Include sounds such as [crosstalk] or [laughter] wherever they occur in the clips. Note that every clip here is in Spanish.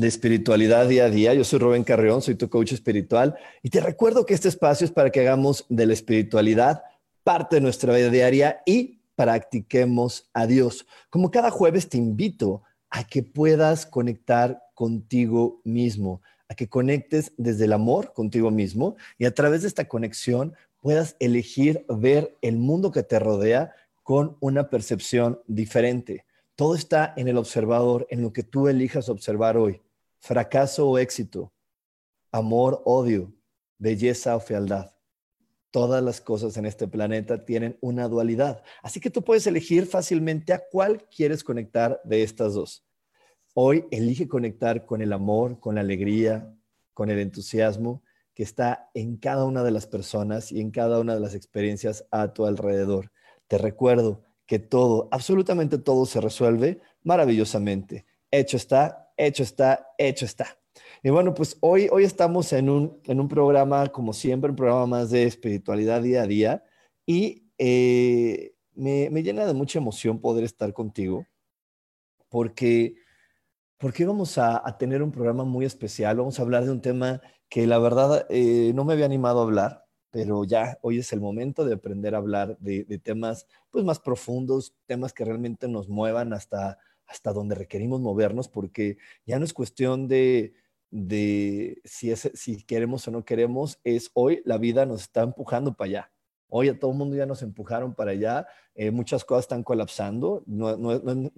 De espiritualidad día a día. Yo soy Rubén Carreón, soy tu coach espiritual y te recuerdo que este espacio es para que hagamos de la espiritualidad parte de nuestra vida diaria y practiquemos a Dios. Como cada jueves te invito a que puedas conectar contigo mismo, a que conectes desde el amor contigo mismo y a través de esta conexión puedas elegir ver el mundo que te rodea con una percepción diferente. Todo está en el observador, en lo que tú elijas observar hoy fracaso o éxito, amor, odio, belleza o fealdad. Todas las cosas en este planeta tienen una dualidad. Así que tú puedes elegir fácilmente a cuál quieres conectar de estas dos. Hoy elige conectar con el amor, con la alegría, con el entusiasmo que está en cada una de las personas y en cada una de las experiencias a tu alrededor. Te recuerdo que todo, absolutamente todo se resuelve maravillosamente. Hecho está, hecho está, hecho está. Y bueno, pues hoy, hoy estamos en un, en un programa, como siempre, un programa más de espiritualidad día a día. Y eh, me, me, llena de mucha emoción poder estar contigo, porque, porque vamos a, a, tener un programa muy especial. Vamos a hablar de un tema que la verdad eh, no me había animado a hablar, pero ya hoy es el momento de aprender a hablar de, de temas pues, más profundos, temas que realmente nos muevan hasta hasta donde requerimos movernos, porque ya no es cuestión de, si, si queremos o no queremos, es hoy la vida nos está empujando para allá. Hoy a todo el mundo ya nos empujaron para allá, eh, muchas cosas están colapsando, no, no,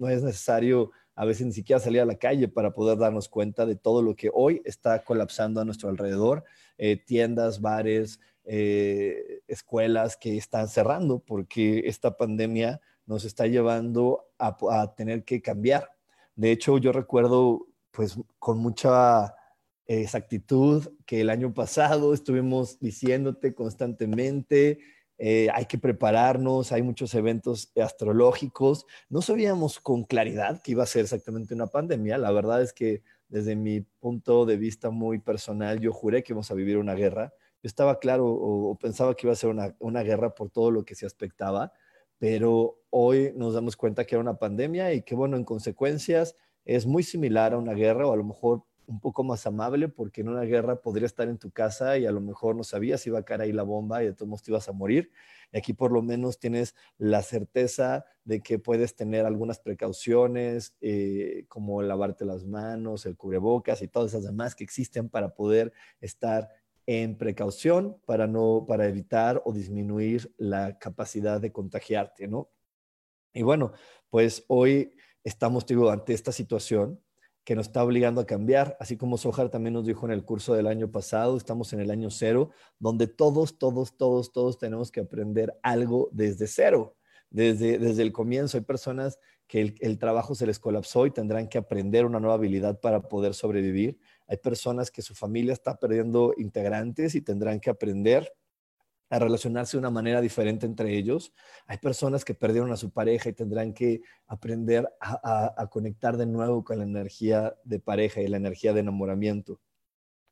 es necesario a veces ni siquiera salir a la calle para poder darnos cuenta de todo lo que hoy está colapsando a nuestro alrededor, eh, tiendas, bares, eh, escuelas que están cerrando porque esta pandemia nos está llevando a, tener que cambiar. De hecho, yo recuerdo pues con mucha exactitud que el año pasado estuvimos diciéndote constantemente, eh, hay que prepararnos, hay muchos eventos astrológicos. No sabíamos con claridad que iba a ser exactamente una pandemia. La verdad es que desde mi punto de vista muy personal, yo juré que íbamos a vivir una guerra. Yo estaba claro o, pensaba que iba a ser una, una, guerra por todo lo que se aspectaba, pero hoy nos damos cuenta que era una pandemia y que, bueno, en consecuencias es muy similar a una guerra o a lo mejor un poco más amable porque en una guerra podría estar en tu casa y a lo mejor no sabías si iba a caer ahí la bomba y de todos modos te ibas a morir. Y aquí por lo menos tienes la certeza de que puedes tener algunas precauciones eh, como lavarte las manos, el cubrebocas y todas esas demás que existen para poder estar en precaución para, no, para evitar o disminuir la capacidad de contagiarte, ¿no? Y bueno, pues hoy estamos, digo, ante esta situación que nos está obligando a cambiar, así como Sohar también nos dijo en el curso del año pasado, estamos en el año cero, donde todos, todos, todos, todos tenemos que aprender algo desde cero, desde, desde el comienzo. Hay personas que el, el trabajo se les colapsó y tendrán que aprender una nueva habilidad para poder sobrevivir. Hay personas que su familia está perdiendo integrantes y tendrán que aprender a relacionarse de una manera diferente entre ellos. Hay personas que perdieron a su pareja y tendrán que aprender a, conectar de nuevo con la energía de pareja y la energía de enamoramiento.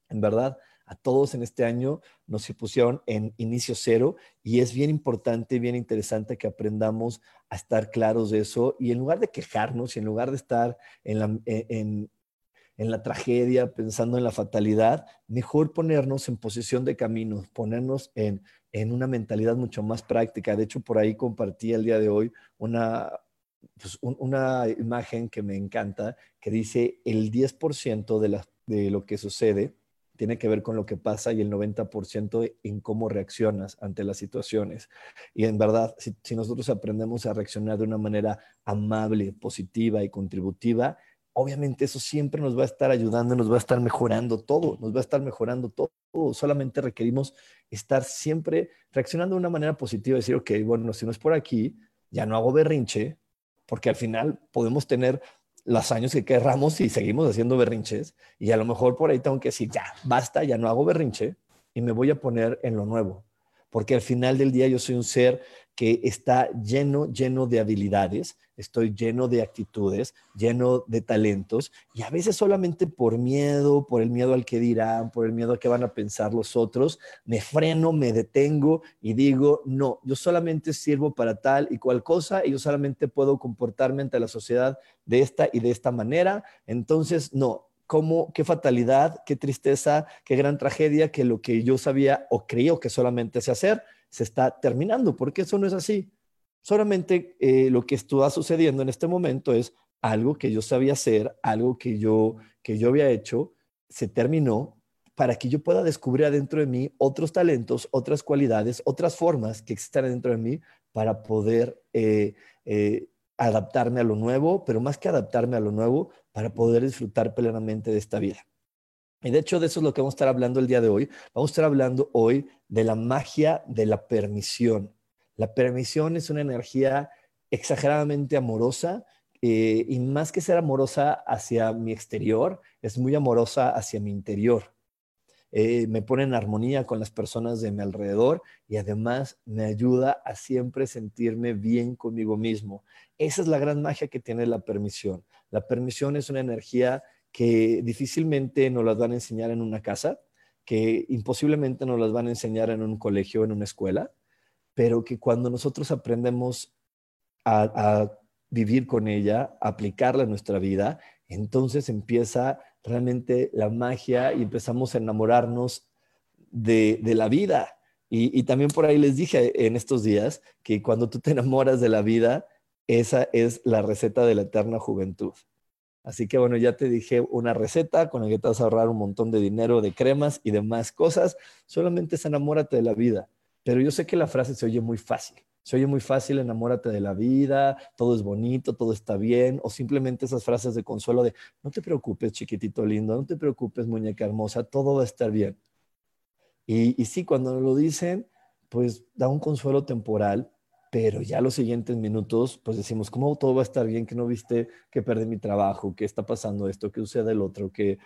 En verdad, a todos en este año nos pusieron en inicio cero y es bien importante, bien interesante que aprendamos a estar claros de eso y en lugar de quejarnos y en lugar de estar en, la, en, en la tragedia, pensando en la fatalidad, mejor ponernos en posición de camino, ponernos en, en una mentalidad mucho más práctica. De hecho, por ahí compartí el día de hoy una, pues, una imagen que me encanta, que dice el 10% de las, de lo que sucede tiene que ver con lo que pasa y el 90% en cómo reaccionas ante las situaciones. Y en verdad, si, nosotros aprendemos a reaccionar de una manera amable, positiva y contributiva, obviamente eso siempre nos va a estar ayudando, nos va a estar mejorando todo, nos va a estar mejorando todo. Solamente requerimos estar siempre reaccionando de una manera positiva, decir, ok, bueno, si no es por aquí, ya no hago berrinche, porque al final podemos tener los años que querramos y seguimos haciendo berrinches. Y a lo mejor por ahí tengo que decir, ya, basta, ya no hago berrinche y me voy a poner en lo nuevo. Porque al final del día yo soy un ser que está lleno, lleno de habilidades, estoy lleno de actitudes, lleno de talentos, y a veces solamente por miedo, por el miedo al que dirán, por el miedo a qué van a pensar los otros, me freno, me detengo y digo, no, yo solamente sirvo para tal y cual cosa, y yo solamente puedo comportarme ante la sociedad de esta y de esta manera, entonces no, cómo, qué fatalidad, qué tristeza, qué gran tragedia que lo que yo sabía o creía que solamente sé hacer, se está terminando, porque eso no es así. Solamente eh, lo que está sucediendo en este momento es algo que yo sabía hacer, algo que yo, que yo había hecho, se terminó para que yo pueda descubrir adentro de mí otros talentos, otras cualidades, otras formas que existan dentro de mí para poder eh, eh, adaptarme a lo nuevo, pero más que adaptarme a lo nuevo, para poder disfrutar plenamente de esta vida. Y de hecho, de eso es lo que vamos a estar hablando el día de hoy. Vamos a estar hablando hoy de la magia de la permisión. La permisión es una energía exageradamente amorosa eh, y más que ser amorosa hacia mi exterior, es muy amorosa hacia mi interior. Eh, me pone en armonía con las personas de mi alrededor y además me ayuda a siempre sentirme bien conmigo mismo. Esa es la gran magia que tiene la permisión. La permisión es una energía que difícilmente nos las van a enseñar en una casa, que imposiblemente nos las van a enseñar en un colegio, en una escuela, pero que cuando nosotros aprendemos a, vivir con ella, a aplicarla en nuestra vida, entonces empieza realmente la magia y empezamos a enamorarnos de, la vida. Y, y, también por ahí les dije en estos días que cuando tú te enamoras de la vida, esa es la receta de la eterna juventud. Así que bueno, ya te dije una receta con la que te vas a ahorrar un montón de dinero, de cremas y demás cosas. Solamente es enamórate de la vida. Pero yo sé que la frase se oye muy fácil. Se oye muy fácil, enamórate de la vida, todo es bonito, todo está bien, o simplemente esas frases de consuelo de, no te preocupes, chiquitito lindo, no te preocupes, muñeca hermosa, todo va a estar bien. Y, y sí, cuando lo dicen, pues da un consuelo temporal, pero ya los siguientes minutos, pues decimos, ¿cómo todo va a estar bien? Que no viste que perdí mi trabajo, que está pasando esto, que sucede el otro, que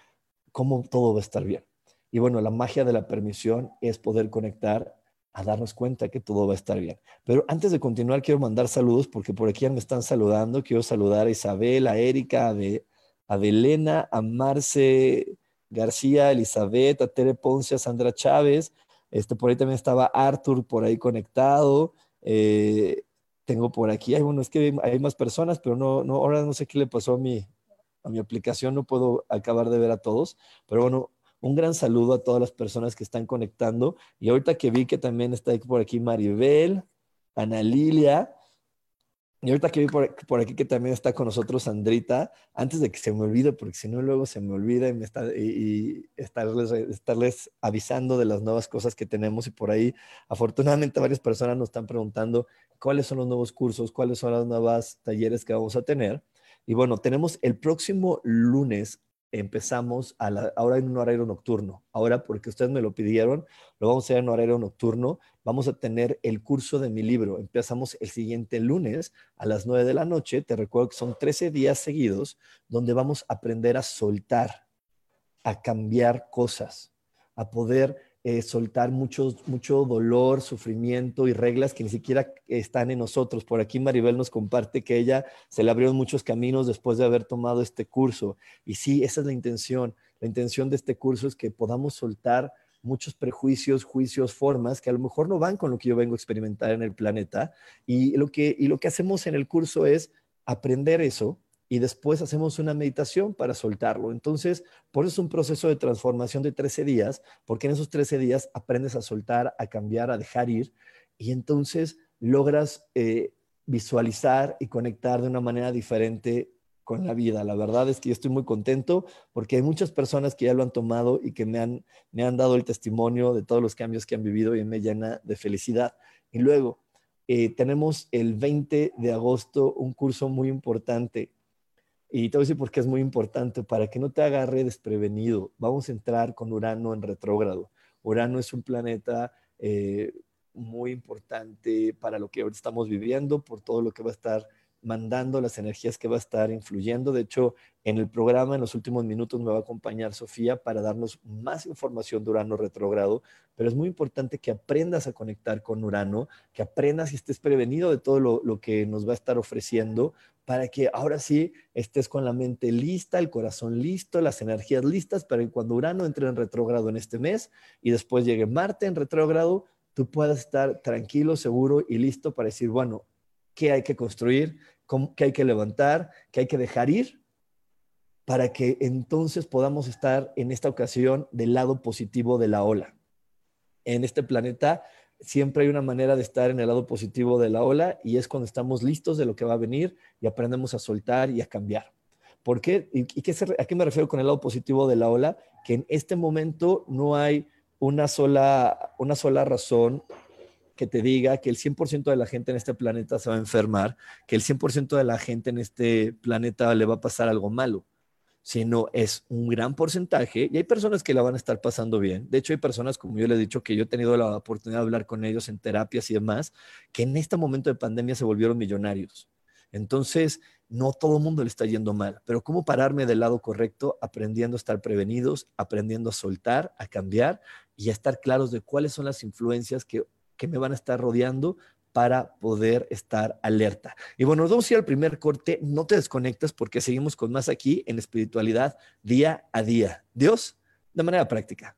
cómo todo va a estar bien. Y bueno, la magia de la permisión es poder conectar a darnos cuenta que todo va a estar bien. Pero antes de continuar, quiero mandar saludos porque por aquí ya me están saludando. Quiero saludar a Isabel, a Erika, a, de, a Belena, a Marce García, a Elizabeth, a Tere Ponce, a Sandra Chávez. Este, por ahí también estaba Arthur por ahí conectado. Eh, tengo por aquí, hay, bueno, es que hay más personas, pero no, no, ahora no sé qué le pasó a mi, a mi aplicación, no puedo acabar de ver a todos, pero bueno, un gran saludo a todas las personas que están conectando. Y ahorita que vi que también está por aquí Maribel, Ana Lilia, y ahorita que vi por, aquí que también está con nosotros Sandrita, antes de que se me olvide, porque si no luego se me olvida y, me está, y, estarles, estarles avisando de las nuevas cosas que tenemos y por ahí afortunadamente varias personas nos están preguntando cuáles son los nuevos cursos, cuáles son las nuevas talleres que vamos a tener. Y bueno, tenemos el próximo lunes empezamos a la, ahora en un horario nocturno. Ahora, porque ustedes me lo pidieron, lo vamos a hacer en horario nocturno. Vamos a tener el curso de mi libro. Empezamos el siguiente lunes a las 9 de la noche. Te recuerdo que son 13 días seguidos donde vamos a aprender a soltar, a cambiar cosas, a poder eh, soltar mucho, mucho dolor, sufrimiento y reglas que ni siquiera están en nosotros. Por aquí Maribel nos comparte que ella se le abrieron muchos caminos después de haber tomado este curso. Y sí, esa es la intención. La intención de este curso es que podamos soltar muchos prejuicios, juicios, formas que a lo mejor no van con lo que yo vengo a experimentar en el planeta. Y lo que, y lo que hacemos en el curso es aprender eso, y después hacemos una meditación para soltarlo. Entonces, por eso es un proceso de transformación de 13 días, porque en esos 13 días aprendes a soltar, a cambiar, a dejar ir, y entonces logras eh, visualizar y conectar de una manera diferente con la vida. La verdad es que yo estoy muy contento porque hay muchas personas que ya lo han tomado y que me han, me han dado el testimonio de todos los cambios que han vivido y me llena de felicidad. Y luego, eh, tenemos el 20 de agosto un curso muy importante. Y te voy a decir por qué es muy importante, para que no te agarre desprevenido. Vamos a entrar con Urano en retrógrado. Urano es un planeta eh, muy importante para lo que ahora estamos viviendo, por todo lo que va a estar mandando, las energías que va a estar influyendo. De hecho, en el programa, en los últimos minutos, me va a acompañar Sofía para darnos más información de Urano retrógrado, pero es muy importante que aprendas a conectar con Urano, que aprendas y estés prevenido de todo lo, que nos va a estar ofreciendo para que ahora sí estés con la mente lista, el corazón listo, las energías listas, para que cuando Urano entre en retrógrado en este mes y después llegue Marte en retrógrado, tú puedas estar tranquilo, seguro y listo para decir, bueno, ¿qué hay que construir? ¿Qué hay que levantar? ¿Qué hay que dejar ir? Para que entonces podamos estar en esta ocasión del lado positivo de la ola. En este planeta siempre hay una manera de estar en el lado positivo de la ola y es cuando estamos listos de lo que va a venir y aprendemos a soltar y a cambiar. ¿Por qué? ¿Y qué a qué me refiero con el lado positivo de la ola? Que en este momento no hay una sola, una sola razón que te diga que el 100% de la gente en este planeta se va a enfermar, que el 100% de la gente en este planeta le va a pasar algo malo sino es un gran porcentaje y hay personas que la van a estar pasando bien. De hecho, hay personas, como yo le he dicho, que yo he tenido la oportunidad de hablar con ellos en terapias y demás, que en este momento de pandemia se volvieron millonarios. Entonces, no todo el mundo le está yendo mal, pero ¿cómo pararme del lado correcto? Aprendiendo a estar prevenidos, aprendiendo a soltar, a cambiar y a estar claros de cuáles son las influencias que, que me van a estar rodeando para poder estar alerta. Y bueno, nos vamos a ir al primer corte. No te desconectas porque seguimos con más aquí en espiritualidad día a día. Dios, de manera práctica.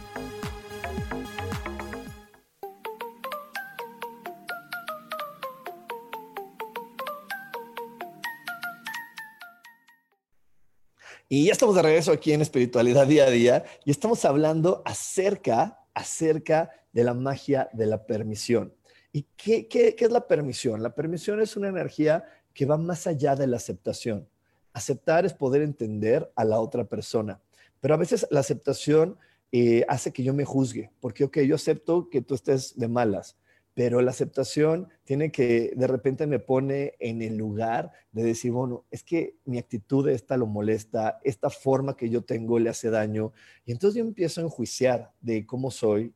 Y ya estamos de regreso aquí en Espiritualidad Día a Día y estamos hablando acerca, acerca de la magia de la permisión. ¿Y qué, qué, qué es la permisión? La permisión es una energía que va más allá de la aceptación. Aceptar es poder entender a la otra persona, pero a veces la aceptación eh, hace que yo me juzgue, porque, ok, yo acepto que tú estés de malas, pero la aceptación tiene que, de repente me pone en el lugar de decir, bueno, es que mi actitud esta lo molesta, esta forma que yo tengo le hace daño, y entonces yo empiezo a enjuiciar de cómo soy,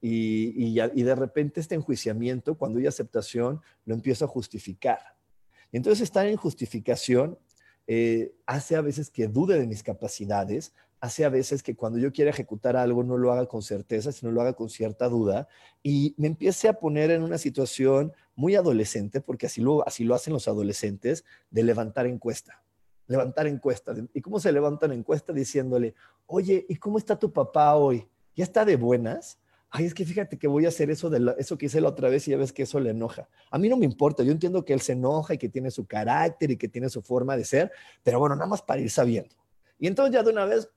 y, y, de repente este enjuiciamiento, cuando hay aceptación, lo empiezo a justificar. Y entonces estar en justificación eh, hace a veces que dude de mis capacidades, hace a veces que cuando yo quiera ejecutar algo no lo haga con certeza, sino lo haga con cierta duda y me empiece a poner en una situación muy adolescente, porque así lo, así lo hacen los adolescentes, de levantar encuesta. Levantar encuesta. ¿Y cómo se levantan encuesta? Diciéndole, oye, ¿y cómo está tu papá hoy? ¿Ya está de buenas? Ay, es que fíjate que voy a hacer eso, de eso que hice la otra vez y ya ves que eso le enoja. A mí no me importa, yo entiendo que él se enoja y que tiene su carácter y que tiene su forma de ser, pero bueno, nada más para ir sabiendo. Y entonces ya de una vez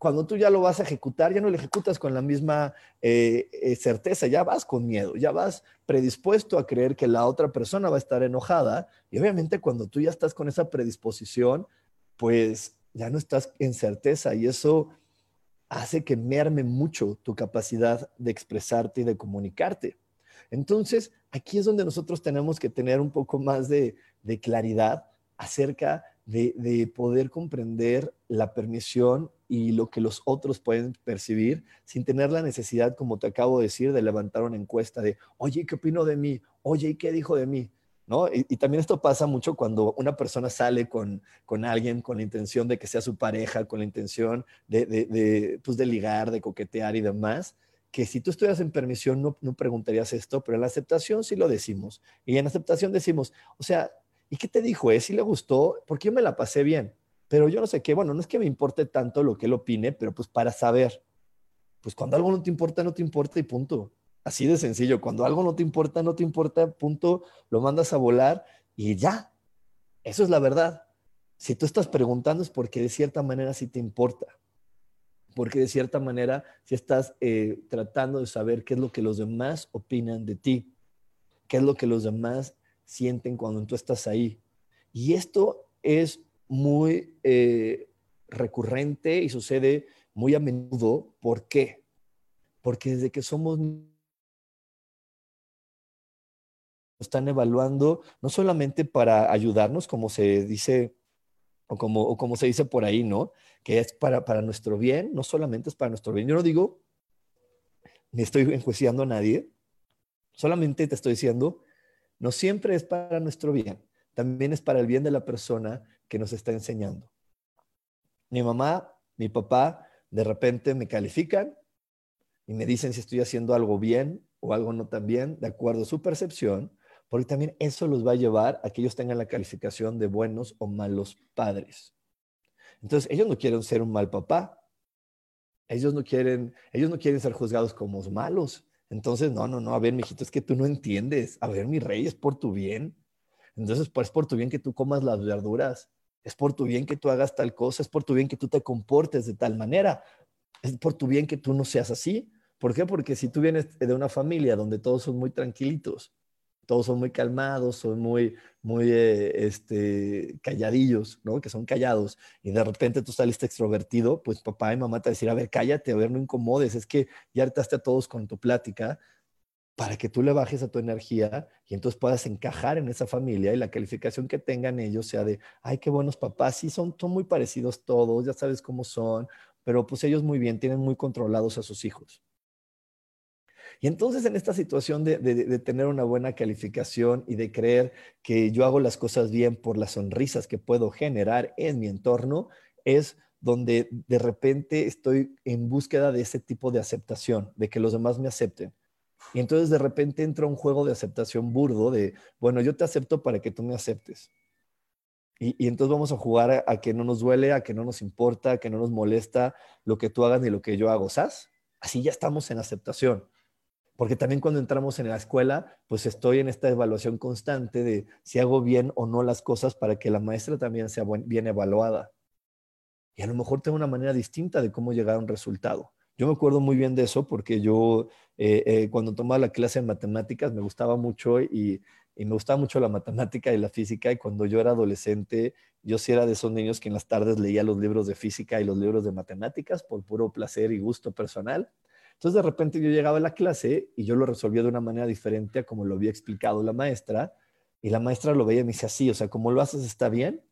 cuando tú ya lo vas a ejecutar, ya no lo ejecutas con la misma eh, eh, certeza, ya vas con miedo, ya vas predispuesto a creer que la otra persona va a estar enojada y obviamente cuando tú ya estás con esa predisposición, pues ya no estás en certeza y eso hace que merme mucho tu capacidad de expresarte y de comunicarte. Entonces, aquí es donde nosotros tenemos que tener un poco más de, claridad acerca de, de poder comprender la permisión y lo que los otros pueden percibir sin tener la necesidad, como te acabo de decir, de levantar una encuesta de, oye, ¿qué opino de mí? Oye, ¿qué dijo de mí? ¿No? Y, también esto pasa mucho cuando una persona sale con, con, alguien con la intención de que sea su pareja, con la intención de, de, de, pues de ligar, de coquetear y demás, que si tú estuvieras en permisión no, no preguntarías esto, pero en la aceptación sí lo decimos. Y en aceptación decimos, o sea, ¿y qué te dijo? ¿Eh? ¿Sí le gustó? Porque yo me la pasé bien pero yo no sé qué, bueno, no es que me importe tanto lo que él opine, pero pues para saber, pues cuando algo no te importa, no te importa y punto. Así de sencillo, cuando algo no te importa, no te importa, punto, lo mandas a volar y ya. Eso es la verdad. Si tú estás preguntando es porque de cierta manera sí te importa, porque de cierta manera sí estás eh, tratando de saber qué es lo que los demás opinan de ti, qué es lo que los demás sienten cuando tú estás ahí. Y esto es muy eh, recurrente y sucede muy a menudo. ¿Por qué? Porque desde que somos están evaluando no solamente para ayudarnos, como se dice o como, como se dice por ahí, ¿no? Que es para, para nuestro bien, no solamente es para nuestro bien. Yo no digo, ni estoy enjuiciando a nadie, solamente te estoy diciendo, no siempre es para nuestro bien, también es para el bien de la persona que nos está enseñando. Mi mamá, mi papá, de repente me califican y me dicen si estoy haciendo algo bien o algo no tan bien, de acuerdo a su percepción, porque también eso los va a llevar a que ellos tengan la calificación de buenos o malos padres. Entonces, ellos no quieren ser un mal papá. Ellos no quieren, ellos no quieren ser juzgados como malos. Entonces, no, no, no, a ver, mijito, es que tú no entiendes. A ver, mi rey, es por tu bien. Entonces, pues es por tu bien que tú comas las verduras es por tu bien que tú hagas tal cosa, es por tu bien que tú te comportes de tal manera, es por tu bien que tú no seas así. ¿Por qué? Porque si tú vienes de una familia donde todos son muy tranquilitos, todos son muy calmados, son muy, muy eh, este, calladillos, ¿no? Que son callados, y de repente tú saliste extrovertido, pues papá y mamá te decir, a ver, cállate, a ver, no incomodes, es que ya hartaste a todos con tu plática, para que tú le bajes a tu energía y entonces puedas encajar en esa familia y la calificación que tengan ellos sea de, ay, qué buenos papás, sí, son, son muy parecidos todos, ya sabes cómo son, pero pues ellos muy bien, tienen muy controlados a sus hijos. Y entonces en esta situación de, tener una buena calificación y de creer que yo hago las cosas bien por las sonrisas que puedo generar en mi entorno, es donde de repente estoy en búsqueda de ese tipo de aceptación, de que los demás me acepten. Y entonces de repente entra un juego de aceptación burdo de, bueno, yo te acepto para que tú me aceptes. Y, entonces vamos a jugar a, que no nos duele, a que no nos importa, a que no nos molesta lo que tú hagas ni lo que yo hago, ¿sabes? Así ya estamos en aceptación. Porque también cuando entramos en la escuela, pues estoy en esta evaluación constante de si hago bien o no las cosas para que la maestra también sea bien evaluada. Y a lo mejor tengo una manera distinta de cómo llegar a un resultado. Yo me acuerdo muy bien de eso porque yo eh, eh, cuando tomaba la clase de matemáticas me gustaba mucho y, me gustaba mucho la matemática y la física y cuando yo era adolescente yo sí era de esos niños que en las tardes leía los libros de física y los libros de matemáticas por puro placer y gusto personal. Entonces de repente yo llegaba a la clase y yo lo resolvía de una manera diferente a como lo había explicado la maestra y la maestra lo veía y me decía así, o sea, como lo haces está bien,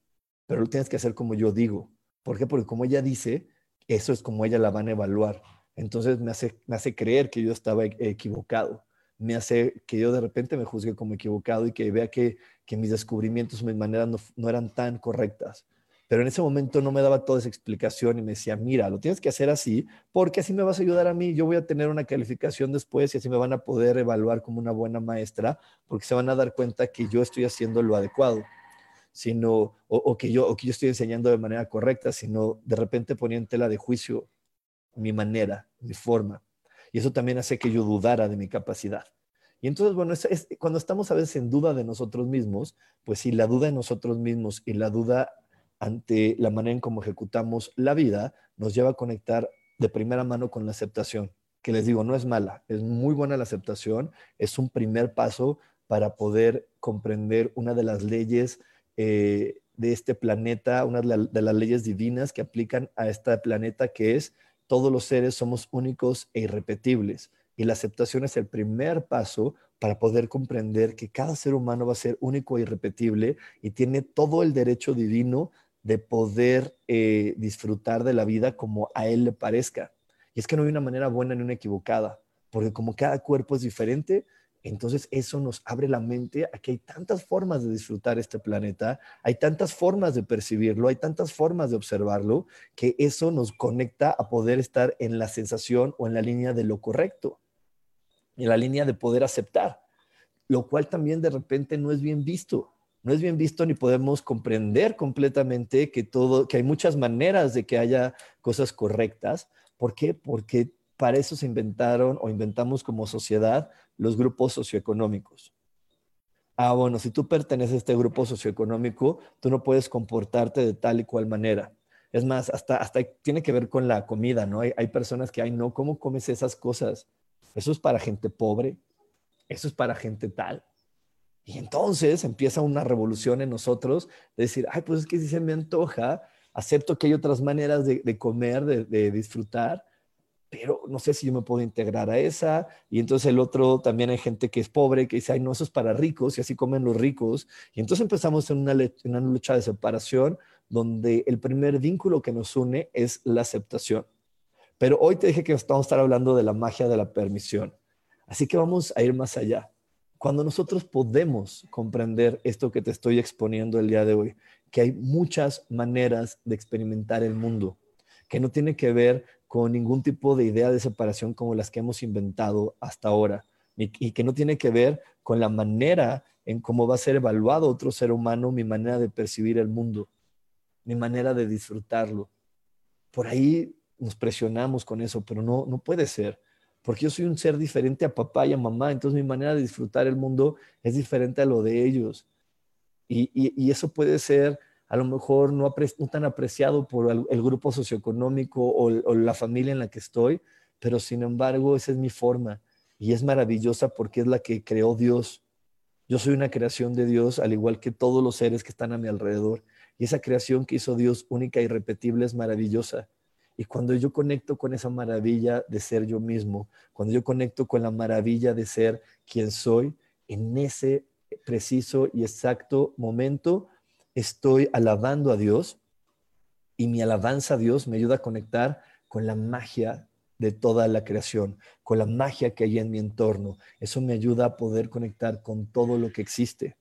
pero lo tienes que hacer como yo digo. ¿Por qué? Porque como ella dice, eso es como ella la van a evaluar. Entonces me hace, me hace creer que yo estaba e, equivocado. Me hace que yo de repente me juzgue como equivocado y que vea que, que mis descubrimientos, mis maneras no, no eran tan correctas. Pero en ese momento no me daba toda esa explicación y me decía, mira, lo tienes que hacer así porque así me vas a ayudar a mí. Yo voy a tener una calificación después y así me van a poder evaluar como una buena maestra porque se van a dar cuenta que yo estoy haciendo lo adecuado, sino, o, que, yo, o que yo estoy enseñando de manera correcta, sino de repente ponía en tela de juicio mi manera, mi forma. Y eso también hace que yo dudara de mi capacidad. Y entonces, bueno, es, cuando estamos a veces en duda de nosotros mismos, pues si la duda en nosotros mismos y la duda ante la manera en cómo ejecutamos la vida nos lleva a conectar de primera mano con la aceptación, que les digo, no es mala, es muy buena la aceptación, es un primer paso para poder comprender una de las leyes eh, de este planeta, una de las leyes divinas que aplican a este planeta, que es todos los seres somos únicos e irrepetibles. Y la aceptación es el primer paso para poder comprender que cada ser humano va a ser único e irrepetible y tiene todo el derecho divino de poder eh, disfrutar de la vida como a él le parezca. Y es que no hay una manera buena ni una equivocada, porque como cada cuerpo es diferente, entonces eso nos abre la mente a que hay tantas formas de disfrutar este planeta, hay tantas formas de percibirlo, hay tantas formas de observarlo, que eso nos conecta a poder estar en la sensación o en la línea de lo correcto, en la línea de poder aceptar, lo cual también de repente no es bien visto no es bien visto ni podemos comprender completamente que todo, que hay muchas maneras de que haya cosas correctas. ¿Por qué? Porque para eso se inventaron o inventamos como sociedad los grupos socioeconómicos. Ah, bueno, si tú perteneces a este grupo socioeconómico, tú no puedes comportarte de tal y cual manera. Es más, hasta, hasta tiene que ver con la comida, ¿no? Hay, hay personas que, ay, no, ¿cómo comes esas cosas? Eso es para gente pobre, eso es para gente tal. Y entonces empieza una revolución en nosotros de decir, ay, pues es que si se me antoja, acepto que hay otras maneras de, comer, de, disfrutar, pero no sé si yo me puedo integrar a esa. Y entonces el otro, también hay gente que es pobre, que dice, ay, no, eso es para ricos y así comen los ricos. Y entonces empezamos en una, una lucha de separación donde el primer vínculo que nos une es la aceptación. Pero hoy te dije que vamos a estar hablando de la magia de la permisión. Así que vamos a ir más allá cuando nosotros podemos comprender esto que te estoy exponiendo el día de hoy, que hay muchas maneras de experimentar el mundo, que no tiene que ver con ningún tipo de idea de separación como las que hemos inventado hasta ahora, y, que no tiene que ver con la manera en cómo va a ser evaluado otro ser humano, mi manera de percibir el mundo, mi manera de disfrutarlo. Por ahí nos presionamos con eso, pero no, no puede ser porque yo soy un ser diferente a papá y a mamá, entonces mi manera de disfrutar el mundo es diferente a lo de ellos. Y, eso puede ser a lo mejor no, tan apreciado por el, grupo socioeconómico o, la familia en la que estoy, pero sin embargo esa es mi forma y es maravillosa porque es la que creó Dios. Yo soy una creación de Dios, al igual que todos los seres que están a mi alrededor. Y esa creación que hizo Dios única y repetible es maravillosa. Y cuando yo conecto con esa maravilla de ser yo mismo, cuando yo conecto con la maravilla de ser quien soy, en ese preciso y exacto momento estoy alabando a Dios y mi alabanza a Dios me ayuda a conectar con la magia de toda la creación, con la magia que hay en mi entorno. Eso me ayuda a poder conectar con todo lo que existe.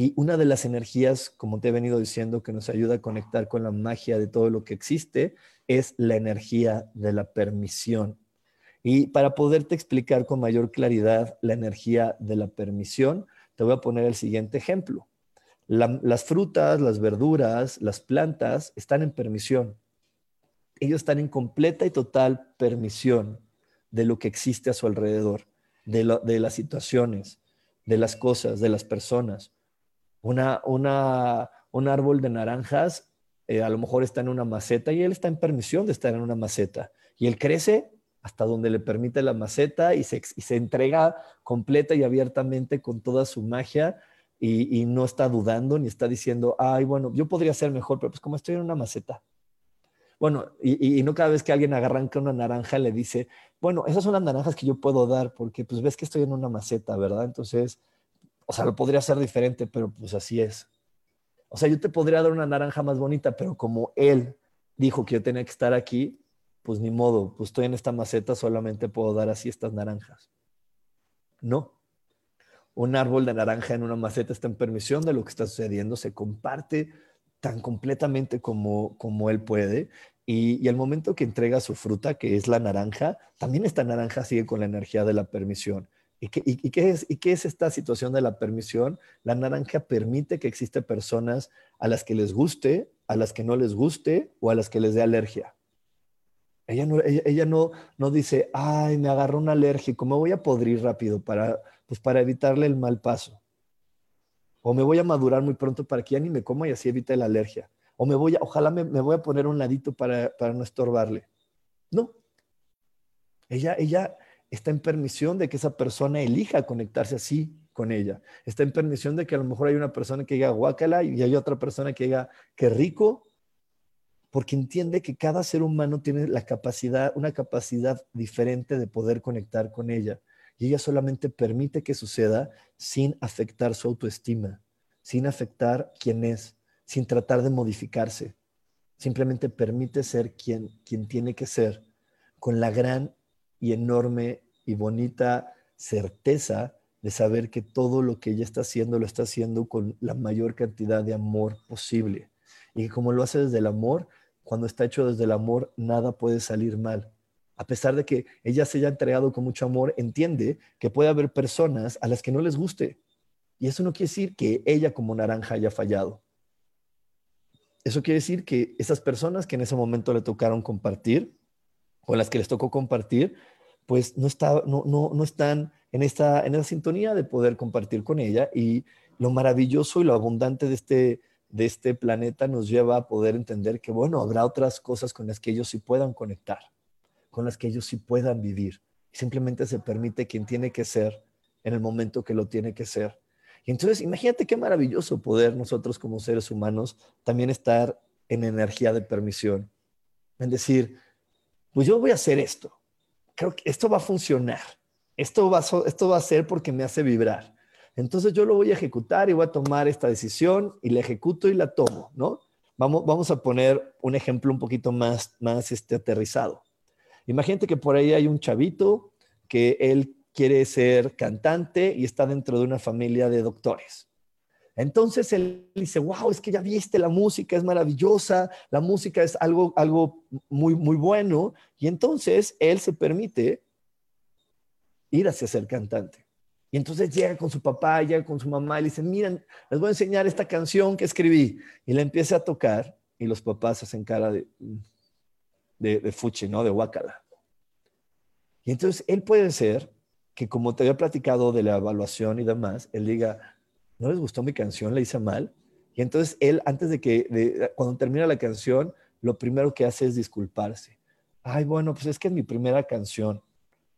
Y una de las energías, como te he venido diciendo, que nos ayuda a conectar con la magia de todo lo que existe, es la energía de la permisión. Y para poderte explicar con mayor claridad la energía de la permisión, te voy a poner el siguiente ejemplo. las frutas, las verduras, las plantas están en permisión. Ellos están en completa y total permisión de lo que existe a su alrededor, de, las situaciones, de las cosas, de las personas. Una, una, un árbol de naranjas eh, a lo mejor está en una maceta y él está en permisión de estar en una maceta. Y él crece hasta donde le permite la maceta y se, se entrega completa y abiertamente con toda su magia y, no está dudando ni está diciendo, ay, bueno, yo podría ser mejor, pero pues como estoy en una maceta. Bueno, y, no cada vez que alguien arranca una naranja le dice, bueno, esas son las naranjas que yo puedo dar porque pues ves que estoy en una maceta, ¿verdad? Entonces, o sea, lo podría hacer diferente, pero pues así es. O sea, yo te podría dar una naranja más bonita, pero como él dijo que yo tenía que estar aquí, pues ni modo, pues estoy en esta maceta, solamente puedo dar así estas naranjas. No. Un árbol de naranja en una maceta está en permisión de lo que está sucediendo, se comparte tan completamente como, como él puede. Y, y al momento que entrega su fruta, que es la naranja, también esta naranja sigue con la energía de la permisión. ¿Y qué, es, ¿Y qué es esta situación de la permisión? La naranja permite que existen personas a las que les guste, a las que no les guste o a las que les dé alergia. Ella no, ella, no, no dice, ay, me agarró un alérgico, me voy a podrir rápido para, pues para evitarle el mal paso. O me voy a madurar muy pronto para que ya ni me coma y así evite la alergia. O me voy a, ojalá me, me voy a poner un ladito para, para no estorbarle. No. Ella, ella, está en permisión de que esa persona elija conectarse así con ella. Está en permisión de que a lo mejor hay una persona que diga guácala y hay otra persona que diga qué rico, porque entiende que cada ser humano tiene la capacidad, una capacidad diferente de poder conectar con ella. Y ella solamente permite que suceda sin afectar su autoestima, sin afectar quién es, sin tratar de modificarse. Simplemente permite ser quien, quien tiene que ser, con la gran y enorme y bonita certeza de saber que todo lo que ella está haciendo lo está haciendo con la mayor cantidad de amor posible. Y que como lo hace desde el amor, cuando está hecho desde el amor, nada puede salir mal. A pesar de que ella se haya entregado con mucho amor, entiende que puede haber personas a las que no les guste. Y eso no quiere decir que ella como naranja haya fallado. Eso quiere decir que esas personas que en ese momento le tocaron compartir, con las que les tocó compartir, pues no, está, no, no, no están en esta, en esa sintonía de poder compartir con ella. Y lo maravilloso y lo abundante de este, de este planeta nos lleva a poder entender que, bueno, habrá otras cosas con las que ellos sí puedan conectar, con las que ellos sí puedan vivir. Simplemente se permite quien tiene que ser en el momento que lo tiene que ser. Y entonces, imagínate qué maravilloso poder nosotros como seres humanos también estar en energía de permisión. En decir, pues yo voy a hacer esto. Creo que esto va a funcionar. Esto va, a ser porque me hace vibrar. Entonces yo lo voy a ejecutar y voy a tomar esta decisión y la ejecuto y la tomo, ¿no? Vamos, vamos a poner un ejemplo un poquito más, más este, aterrizado. Imagínate que por ahí hay un chavito que él quiere ser cantante y está dentro de una familia de doctores. Entonces él dice, wow, es que ya viste, la música es maravillosa, la música es algo, algo muy, muy bueno. Y entonces él se permite ir hacia ser cantante. Y entonces llega con su papá, llega con su mamá y le dice, miren, les voy a enseñar esta canción que escribí. Y le empieza a tocar y los papás hacen cara de, de, de fuchi, ¿no? De guacala. Y entonces él puede ser que como te había platicado de la evaluación y demás, él diga, no les gustó mi canción, la hice mal. Y entonces él, antes de que, cuando termina la canción, lo primero que hace es disculparse. Ay, bueno, pues es que es mi primera canción.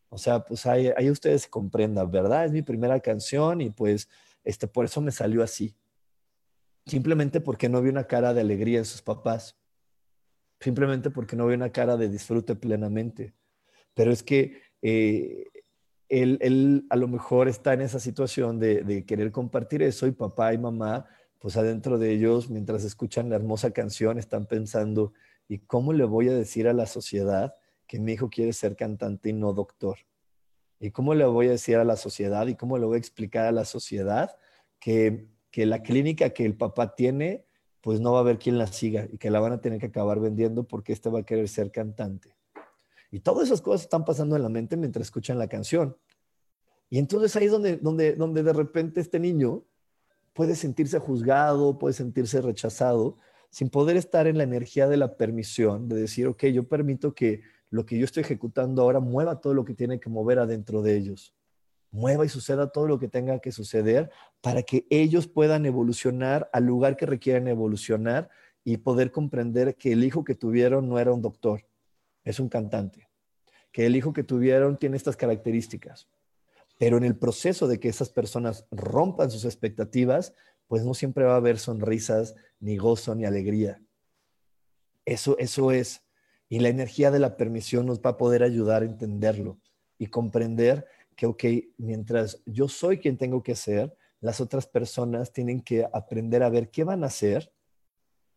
O sea, pues ahí, ustedes comprendan, ¿verdad? Es mi primera canción y pues este, por eso me salió así. Simplemente porque no vi una cara de alegría en sus papás. Simplemente porque no vi una cara de disfrute plenamente. Pero es que eh, él, a lo mejor está en esa situación de, querer compartir eso y papá y mamá, pues adentro de ellos, mientras escuchan la hermosa canción, están pensando, ¿y cómo le voy a decir a la sociedad que mi hijo quiere ser cantante y no doctor? ¿Y cómo le voy a decir a la sociedad y cómo le voy a explicar a la sociedad que, que la clínica que el papá tiene, pues no va a haber quien la siga y que la van a tener que acabar vendiendo porque este va a querer ser cantante? Y todas esas cosas están pasando en la mente mientras escuchan la canción. Y entonces ahí es donde, donde, donde de repente este niño puede sentirse juzgado, puede sentirse rechazado, sin poder estar en la energía de la permisión, de decir, ok, yo permito que lo que yo estoy ejecutando ahora mueva todo lo que tiene que mover adentro de ellos. Mueva y suceda todo lo que tenga que suceder para que ellos puedan evolucionar al lugar que requieren evolucionar y poder comprender que el hijo que tuvieron no era un doctor, es un cantante, que el hijo que tuvieron tiene estas características, pero en el proceso de que esas personas rompan sus expectativas, pues no siempre va a haber sonrisas, ni gozo, ni alegría. Eso, eso es. Y la energía de la permisión nos va a poder ayudar a entenderlo y comprender que, ok, mientras yo soy quien tengo que ser, las otras personas tienen que aprender a ver qué van a hacer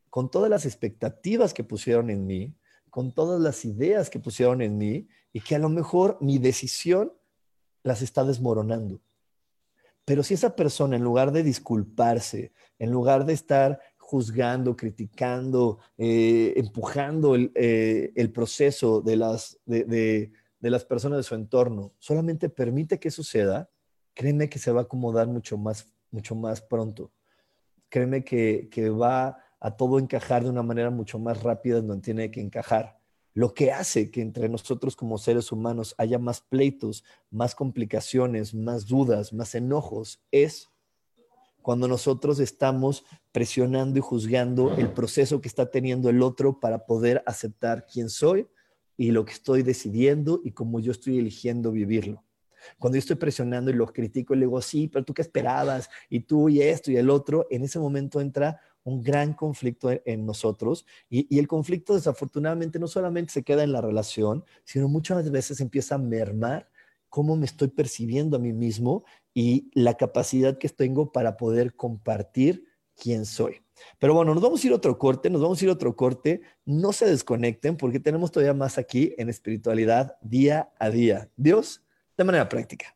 con todas las expectativas que pusieron en mí, con todas las ideas que pusieron en mí y que a lo mejor mi decisión las está desmoronando. Pero si esa persona, en lugar de disculparse, en lugar de estar juzgando, criticando, eh, empujando eh, el, proceso de las, de, las personas de su entorno, solamente permite que suceda, créeme que se va a acomodar mucho más, mucho más pronto. Créeme que, que va a todo encajar de una manera mucho más rápida donde tiene que encajar. Lo que hace que entre nosotros como seres humanos haya más pleitos, más complicaciones, más dudas, más enojos, es cuando nosotros estamos presionando y juzgando el proceso que está teniendo el otro para poder aceptar quién soy y lo que estoy decidiendo y cómo yo estoy eligiendo vivirlo. Cuando yo estoy presionando y lo critico y le digo, sí, pero tú qué esperabas, y tú y esto y el otro, en ese momento entra un gran conflicto en, nosotros y, el conflicto desafortunadamente no solamente se queda en la relación, sino muchas veces empieza a mermar cómo me estoy percibiendo a mí mismo y la capacidad que tengo para poder compartir quién soy. Pero bueno, nos vamos a ir a otro corte, nos vamos a ir a otro corte. No se desconecten porque tenemos todavía más aquí en espiritualidad día a día. Dios, de manera práctica.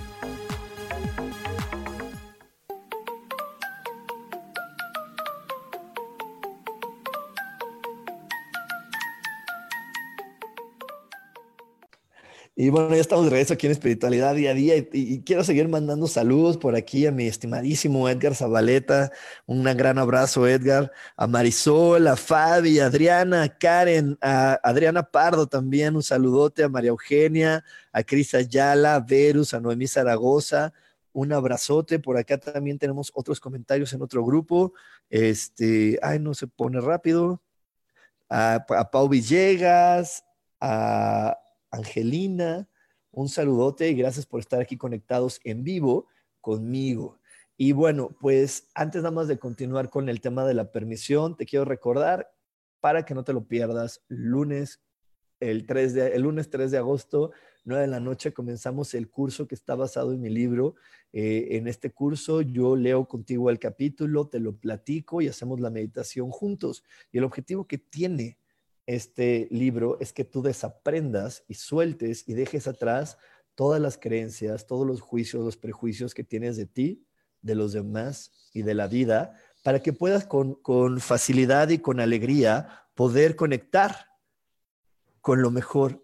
Y bueno, ya estamos de regreso aquí en Espiritualidad Día a Día y, quiero seguir mandando saludos por aquí a mi estimadísimo Edgar Zabaleta. Un gran abrazo, Edgar. A Marisol, a Fabi, a Adriana, a Karen, a Adriana Pardo también. Un saludote a María Eugenia, a Cris Ayala, a Verus, a Noemí Zaragoza. Un abrazote. Por acá también tenemos otros comentarios en otro grupo. Este, ay, no se pone rápido. A, a Pau Villegas, a Angelina, un saludote y gracias por estar aquí conectados en vivo conmigo. Y bueno, pues antes nada más de continuar con el tema de la permisión, te quiero recordar para que no te lo pierdas, lunes, el, 3 de, el lunes 3 de agosto, 9 de la noche, comenzamos el curso que está basado en mi libro. Eh, en este curso yo leo contigo el capítulo, te lo platico y hacemos la meditación juntos. Y el objetivo que tiene este libro es que tú desaprendas y sueltes y dejes atrás todas las creencias, todos los juicios, los prejuicios que tienes de ti, de los demás y de la vida, para que puedas con, facilidad y con alegría poder conectar con lo mejor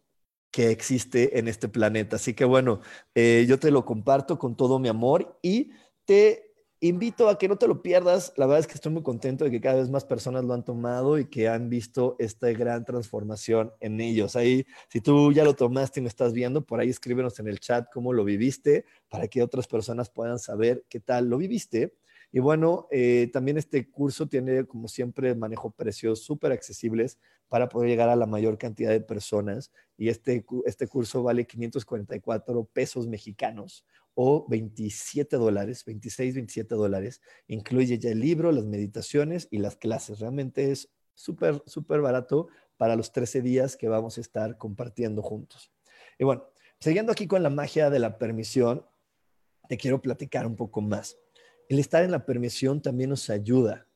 que existe en este planeta. Así que bueno, eh, yo te lo comparto con todo mi amor y te invito a que no te lo pierdas. La verdad es que estoy muy contento de que cada vez más personas lo han tomado y que han visto esta gran transformación en ellos. Ahí, si tú ya lo tomaste y me estás viendo, por ahí escríbenos en el chat cómo lo viviste para que otras personas puedan saber qué tal lo viviste. Y bueno, eh, también este curso tiene, como siempre, manejo precios súper accesibles para poder llegar a la mayor cantidad de personas. Y este, este curso vale 544 pesos mexicanos o 27 dólares, 26, 27 dólares. Incluye ya el libro, las meditaciones y las clases. Realmente es súper, súper barato para los 13 días que vamos a estar compartiendo juntos. Y bueno, siguiendo aquí con la magia de la permisión, te quiero platicar un poco más. El estar en la permisión también nos ayuda,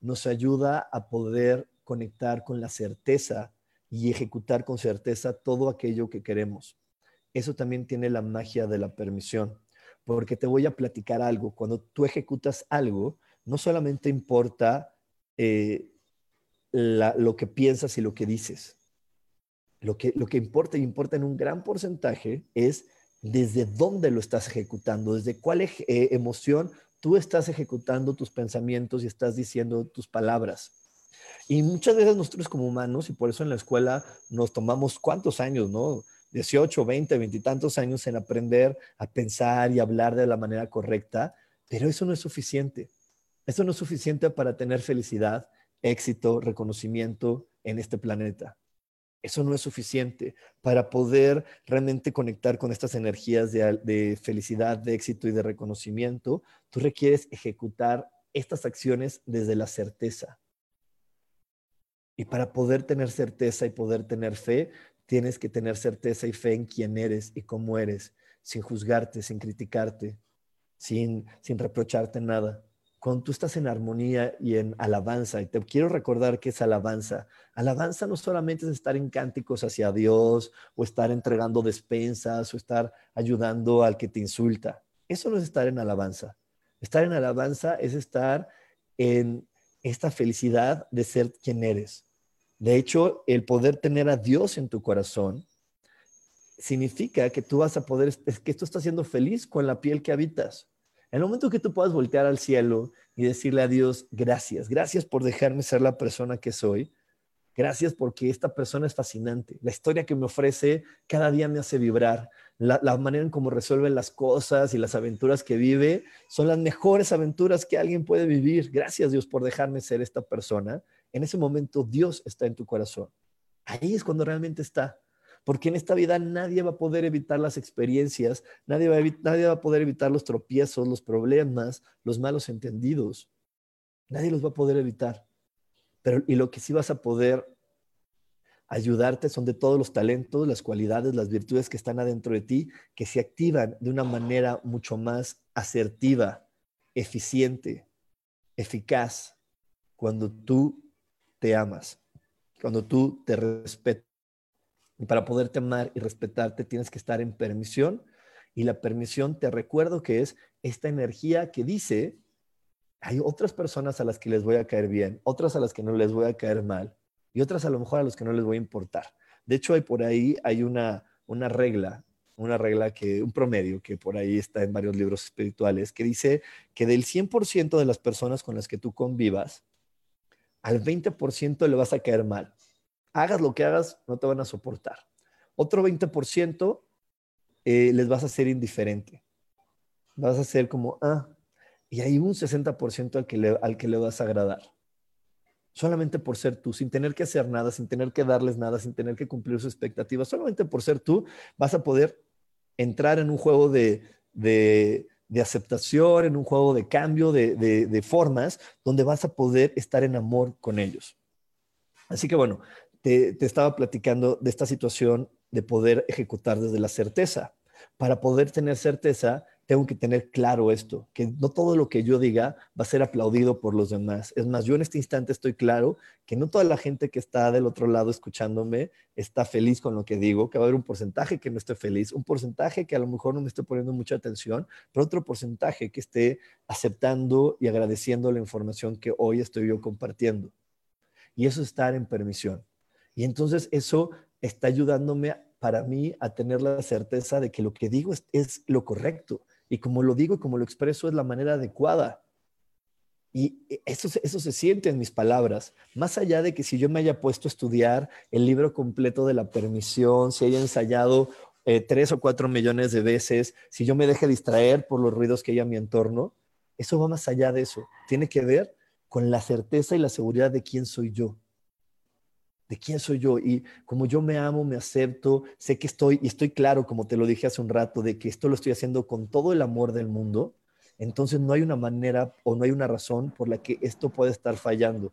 nos ayuda a poder conectar con la certeza y ejecutar con certeza todo aquello que queremos. Eso también tiene la magia de la permisión porque te voy a platicar algo. Cuando tú ejecutas algo, no solamente importa eh, lo que piensas y lo que dices. Lo que, lo que importa y importa en un gran porcentaje es desde dónde lo estás ejecutando, desde cuál eh, emoción tú estás ejecutando tus pensamientos y estás diciendo tus palabras. Y muchas veces nosotros como humanos, y por eso en la escuela nos tomamos cuántos años, ¿no? 18, 20, 20 y tantos años en aprender a pensar y hablar de la manera correcta, pero eso no es suficiente. Eso no es suficiente para tener felicidad, éxito, reconocimiento en este planeta. Eso no es suficiente para poder realmente conectar con estas energías de, de, felicidad, de éxito y de reconocimiento. Tú requieres ejecutar estas acciones desde la certeza. Y para poder tener certeza y poder tener fe, tienes que tener certeza y fe en quién eres y cómo eres, sin juzgarte, sin criticarte, sin, sin reprocharte nada. Cuando tú estás en armonía y en alabanza, y te quiero recordar que es alabanza. Alabanza no solamente es estar en cánticos hacia Dios o estar entregando despensas o estar ayudando al que te insulta. Eso no es estar en alabanza. Estar en alabanza es estar en esta felicidad de ser quien eres, de hecho, el poder tener a Dios en tu corazón significa que tú vas a poder, que tú estás siendo feliz con la piel que habitas. En el momento que tú puedas voltear al cielo y decirle a Dios, gracias, gracias por dejarme ser la persona que soy, gracias porque esta persona es fascinante, la historia que me ofrece cada día me hace vibrar, la, la manera en cómo resuelven las cosas y las aventuras que vive son las mejores aventuras que alguien puede vivir. Gracias Dios por dejarme ser esta persona en ese momento Dios está en tu corazón. Ahí es cuando realmente está. Porque en esta vida nadie va a poder evitar las experiencias, nadie va, a, nadie va a poder evitar los tropiezos, los problemas, los malos entendidos. Nadie los va a poder evitar. Pero, y lo que sí vas a poder ayudarte son de todos los talentos, las cualidades, las virtudes que están adentro de ti, que se activan de una manera mucho más asertiva, eficiente, eficaz, cuando tú te amas, cuando tú te respetas. Y para poderte amar y respetarte tienes que estar en permisión. Y la permisión, te recuerdo que es esta energía que dice, hay otras personas a las que les voy a caer bien, otras a las que no les voy a caer mal y otras a lo mejor a los que no les voy a importar. De hecho, hay por ahí, hay una, una regla, una regla que, un promedio que por ahí está en varios libros espirituales, que dice que del 100% de las personas con las que tú convivas, al 20% le vas a caer mal. Hagas lo que hagas, no te van a soportar. Otro 20% eh, les vas a ser indiferente. Vas a ser como, ah, y hay un 60% al que, le, al que le vas a agradar. Solamente por ser tú, sin tener que hacer nada, sin tener que darles nada, sin tener que cumplir sus expectativas, solamente por ser tú, vas a poder entrar en un juego de, de aceptación, en un juego de cambio de, formas, donde vas a poder estar en amor con ellos. Así que bueno, te, te estaba platicando de esta situación de poder ejecutar desde la certeza. Para poder tener certeza, tengo que tener claro esto, que no todo lo que yo diga va a ser aplaudido por los demás. Es más, yo en este instante estoy claro que no toda la gente que está del otro lado escuchándome está feliz con lo que digo, que va a haber un porcentaje que no esté feliz, un porcentaje que a lo mejor no me esté poniendo mucha atención, pero otro porcentaje que esté aceptando y agradeciendo la información que hoy estoy yo compartiendo. Y eso es estar en permisión. Y entonces eso está ayudándome para mí a tener la certeza de que lo que digo es, es lo correcto y como lo digo y como lo expreso es la manera adecuada. Y eso, eso se siente en mis palabras, más allá de que si yo me haya puesto a estudiar el libro completo de la permisión, si haya ensayado eh, tres o cuatro millones de veces, si yo me deje distraer por los ruidos que hay a mi entorno, eso va más allá de eso. Tiene que ver con la certeza y la seguridad de quién soy yo. De quién soy yo. Y como yo me amo, me acepto, sé que estoy, y estoy claro, como te lo dije hace un rato, de que esto lo estoy haciendo con todo el amor del mundo, entonces no hay una manera o no hay una razón por la que esto pueda estar fallando.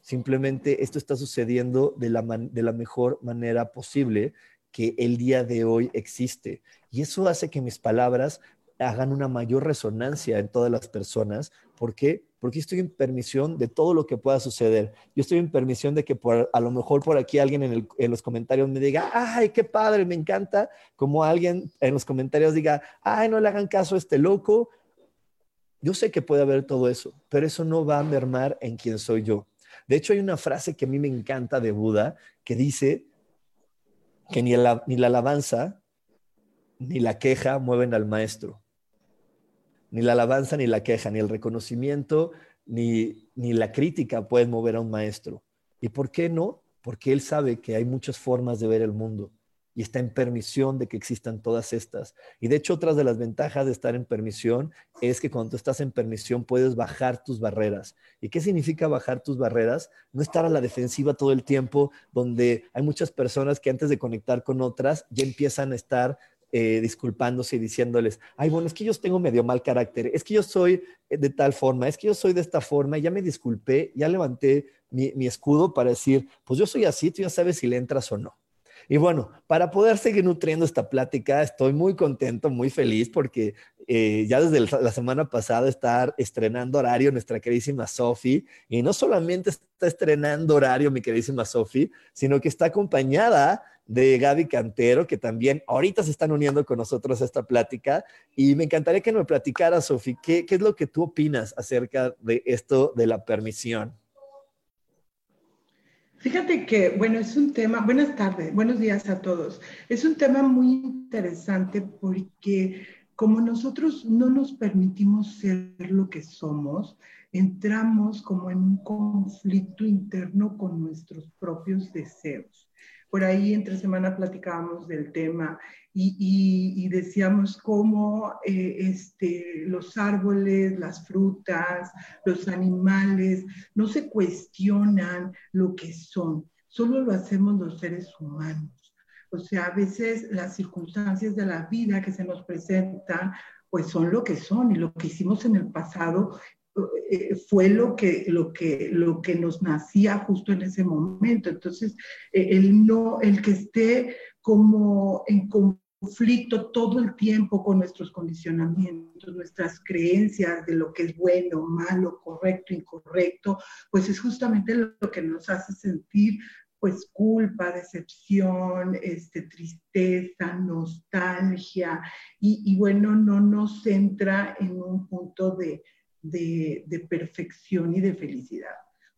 Simplemente esto está sucediendo de la, de la mejor manera posible que el día de hoy existe. Y eso hace que mis palabras hagan una mayor resonancia en todas las personas. ¿Por qué? Porque estoy en permisión de todo lo que pueda suceder. Yo estoy en permisión de que a lo mejor por aquí alguien en, los comentarios me diga, ay, qué padre, me encanta. Como alguien en los comentarios diga, ay, no le hagan caso a este loco. Yo sé que puede haber todo eso, pero eso no va a mermar en quién soy yo. De hecho, hay una frase que a mí me encanta de Buda que dice, que ni la alabanza ni la queja mueven al maestro. Ni la alabanza ni la queja, ni el reconocimiento ni, ni la crítica pueden mover a un maestro. ¿Y por qué no? Porque él sabe que hay muchas formas de ver el mundo y está en permisión de que existan todas estas. Y de hecho, otras de las ventajas de estar en permisión es que cuando tú estás en permisión puedes bajar tus barreras. ¿Y qué significa bajar tus barreras? No estar a la defensiva todo el tiempo, donde hay muchas personas que antes de conectar con otras ya empiezan a estar eh, disculpándose y diciéndoles, ay, bueno, es que yo tengo medio mal carácter, es que yo soy de tal forma, es que yo soy de esta forma, ya me disculpé, ya levanté mi, mi escudo para decir, pues yo soy así, tú ya sabes si le entras o no. Y bueno, para poder seguir nutriendo esta plática, estoy muy contento, muy feliz porque eh, ya desde la semana pasada está estrenando horario nuestra queridísima Sofi. Y no solamente está estrenando horario mi queridísima Sofi, sino que está acompañada de Gaby Cantero, que también ahorita se están uniendo con nosotros a esta plática. Y me encantaría que me platicara, Sofi, ¿qué, ¿qué es lo que tú opinas acerca de esto de la permisión? Fíjate que, bueno, es un tema, buenas tardes, buenos días a todos. Es un tema muy interesante porque como nosotros no nos permitimos ser lo que somos, entramos como en un conflicto interno con nuestros propios deseos. Por ahí entre semana platicábamos del tema y, decíamos cómo eh, este, los árboles, las frutas, los animales no se cuestionan lo que son, solo lo hacemos los seres humanos. O sea, a veces las circunstancias de la vida que se nos presentan, pues son lo que son y lo que hicimos en el pasado eh, fue lo que, lo, que, lo que nos nacía justo en ese momento. Entonces, eh, el, no, el que esté como en conflicto todo el tiempo con nuestros condicionamientos, nuestras creencias de lo que es bueno, malo, correcto, incorrecto, pues es justamente lo que nos hace sentir pues culpa, decepción, este, tristeza, nostalgia, y, y bueno, no nos centra en un punto de, de, perfección y de felicidad.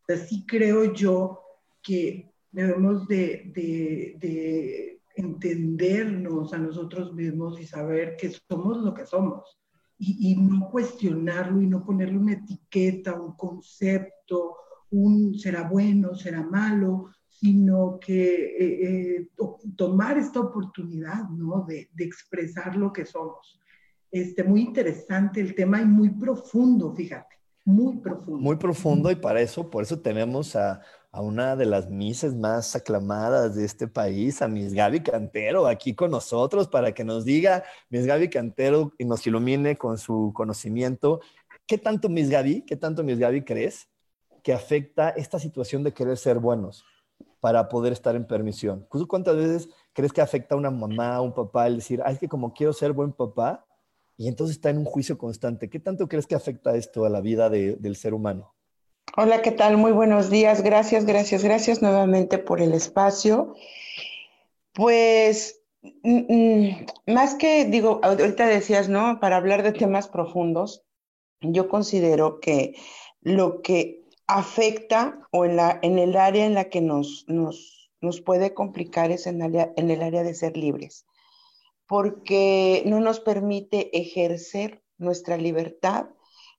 Así creo yo que debemos de, entendernos a nosotros mismos y saber que somos lo que somos y, no cuestionarlo y no ponerle una etiqueta, un concepto, un será bueno, será malo, sino que eh, eh, tomar esta oportunidad ¿no? de expresar lo que somos. Este, muy interesante el tema y muy profundo, fíjate, muy profundo. Muy profundo y para eso, por eso tenemos a, una de las mises más aclamadas de este país, a Miss Gaby Cantero, aquí con nosotros para que nos diga, Miss Gaby Cantero, y nos ilumine con su conocimiento. ¿Qué tanto, Miss Gaby, qué tanto, Miss Gaby, crees que afecta esta situación de querer ser buenos para poder estar en permisión? ¿Cuántas veces crees que afecta a una mamá, a un papá, el decir, ay, que como quiero ser buen papá, y entonces está en un juicio constante. ¿Qué tanto crees que afecta esto a la vida del ser humano? Hola, ¿qué tal? Muy buenos días. Gracias, gracias, gracias nuevamente por el espacio. Pues, mm, mm, más que, digo, ahorita decías, ¿no? Para hablar de temas profundos, yo considero que lo que afecta o en, la, en el área en la que nos, puede complicar es en el área de ser libres porque no nos permite ejercer nuestra libertad,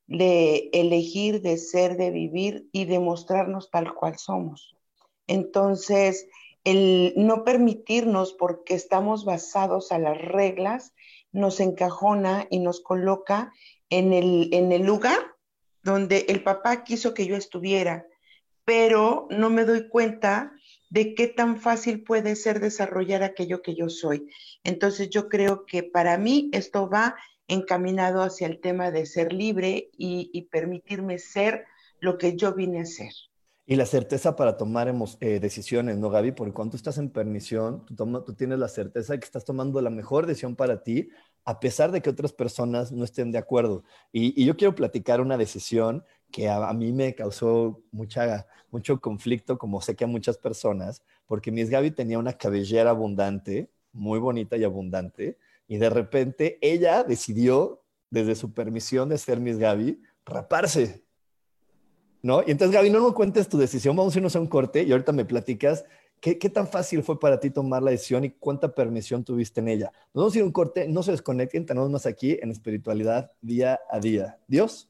de elegir, de ser, de vivir y de mostrarnos tal cual somos. Entonces, el no permitirnos porque estamos basados a las reglas nos encajona y nos coloca en el, en el lugar donde el papá quiso que yo estuviera, pero no me doy cuenta de qué tan fácil puede ser desarrollar aquello que yo soy. Entonces yo creo que para mí esto va encaminado hacia el tema de ser libre y, permitirme ser lo que yo vine a ser. Y la certeza para tomar eh, decisiones, ¿no, Gaby? Porque cuando tú estás en permisión, tú, tú tienes la certeza de que estás tomando la mejor decisión para ti, a pesar de que otras personas no estén de acuerdo. Y, yo quiero platicar una decisión que a, mí me causó mucha, mucho conflicto, como sé que a muchas personas, porque Miss Gaby tenía una cabellera abundante, muy bonita y abundante, y de repente ella decidió, desde su permisión de ser Miss Gaby, raparse. ¿No? Y entonces, Gaby, no nos cuentes tu decisión, vamos a irnos a un corte y ahorita me platicas ¿Qué, tan fácil fue para ti tomar la decisión y cuánta permisión tuviste en ella? Nos vamos a ir a un corte, no se desconecten, tenemos más aquí en espiritualidad día a día. ¿Dios?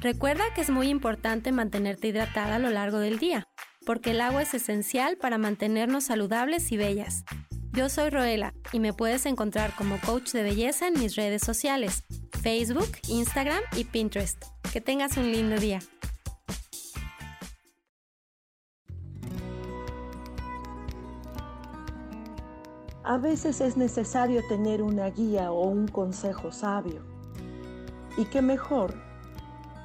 Recuerda que es muy importante mantenerte hidratada a lo largo del día, porque el agua es esencial para mantenernos saludables y bellas. Yo soy Roela y me puedes encontrar como coach de belleza en mis redes sociales, Facebook, Instagram y Pinterest. Que tengas un lindo día. A veces es necesario tener una guía o un consejo sabio. Y qué mejor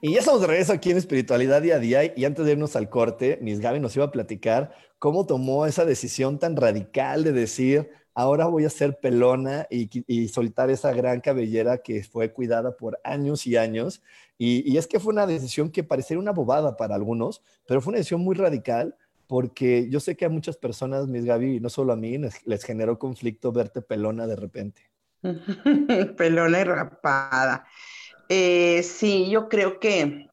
Y ya estamos de regreso aquí en Espiritualidad Día a Día y antes de irnos al corte, Miss Gaby nos iba a platicar cómo tomó esa decisión tan radical de decir, ahora voy a ser pelona y, soltar esa gran cabellera que fue cuidada por años y años. Y, es que fue una decisión que parecería una bobada para algunos, pero fue una decisión muy radical porque yo sé que a muchas personas, Miss Gaby, y no solo a mí, les generó conflicto verte pelona de repente. [laughs] pelona y rapada. Eh, sí, yo creo que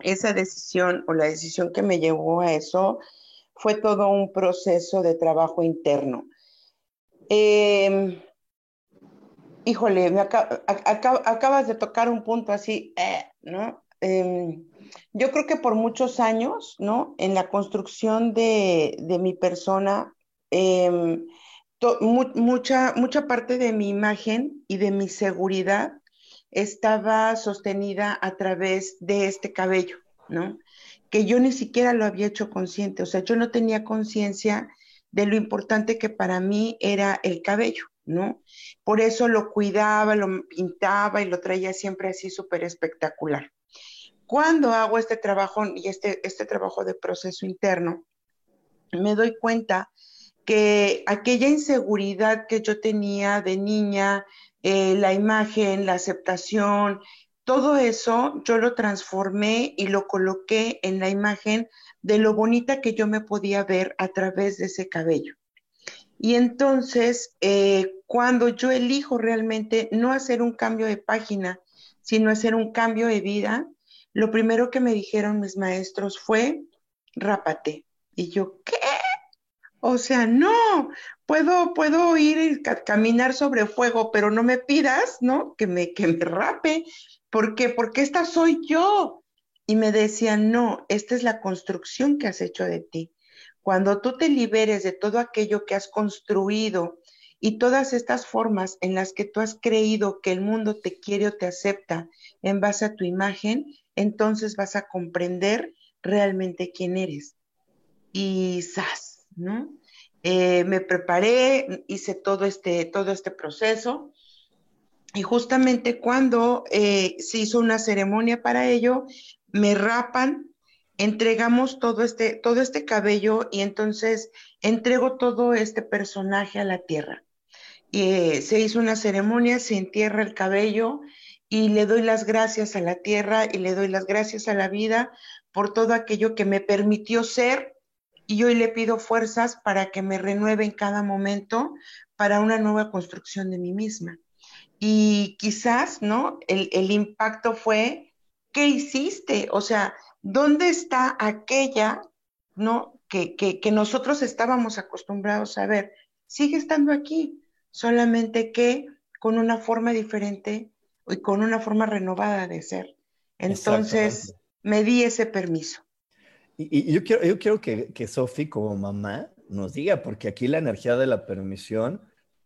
esa decisión o la decisión que me llevó a eso fue todo un proceso de trabajo interno. Em, híjole, me acabas de tocar un punto así, eh, ¿no? Em, yo creo que por muchos años, ¿no? En la construcción de, mi persona, em, mucha, mucha parte de mi imagen y de mi seguridad estaba sostenida a través de este cabello, ¿no? Que yo ni siquiera lo había hecho consciente, o sea, yo no tenía conciencia de lo importante que para mí era el cabello, ¿no? Por eso lo cuidaba, lo pintaba y lo traía siempre así súper espectacular. Cuando hago este trabajo y este, este trabajo de proceso interno, me doy cuenta que aquella inseguridad que yo tenía de niña, eh, la imagen, la aceptación, todo eso yo lo transformé y lo coloqué en la imagen de lo bonita que yo me podía ver a través de ese cabello. Y entonces, eh, cuando yo elijo realmente no hacer un cambio de página, sino hacer un cambio de vida, lo primero que me dijeron mis maestros fue, rápate. Y yo, ¿qué? O sea, no, puedo, puedo ir y caminar sobre fuego, pero no me pidas, ¿no? Que me, que me rape. ¿Por qué? Porque esta soy yo. Y me decían, no, esta es la construcción que has hecho de ti. Cuando tú te liberes de todo aquello que has construido y todas estas formas en las que tú has creído que el mundo te quiere o te acepta en base a tu imagen, entonces vas a comprender realmente quién eres. Y ¡zas! ¿no? Eh, me preparé, hice todo este, todo este proceso y justamente cuando eh, se hizo una ceremonia para ello, me rapan entregamos todo este, todo este cabello y entonces entrego todo este personaje a la tierra. Eh, se hizo una ceremonia, se entierra el cabello y le doy las gracias a la tierra y le doy las gracias a la vida por todo aquello que me permitió ser y hoy le pido fuerzas para que me renueve en cada momento para una nueva construcción de mí misma. Y quizás, ¿no? El, el impacto fue, ¿qué hiciste? O sea, ¿Dónde está aquella, no, que, que, nosotros estábamos acostumbrados a ver? Sigue estando aquí, solamente que con una forma diferente y con una forma renovada de ser. Entonces, me di ese permiso. Y, yo quiero, yo quiero que, que Sofi, como mamá, nos diga, porque aquí la energía de la permisión,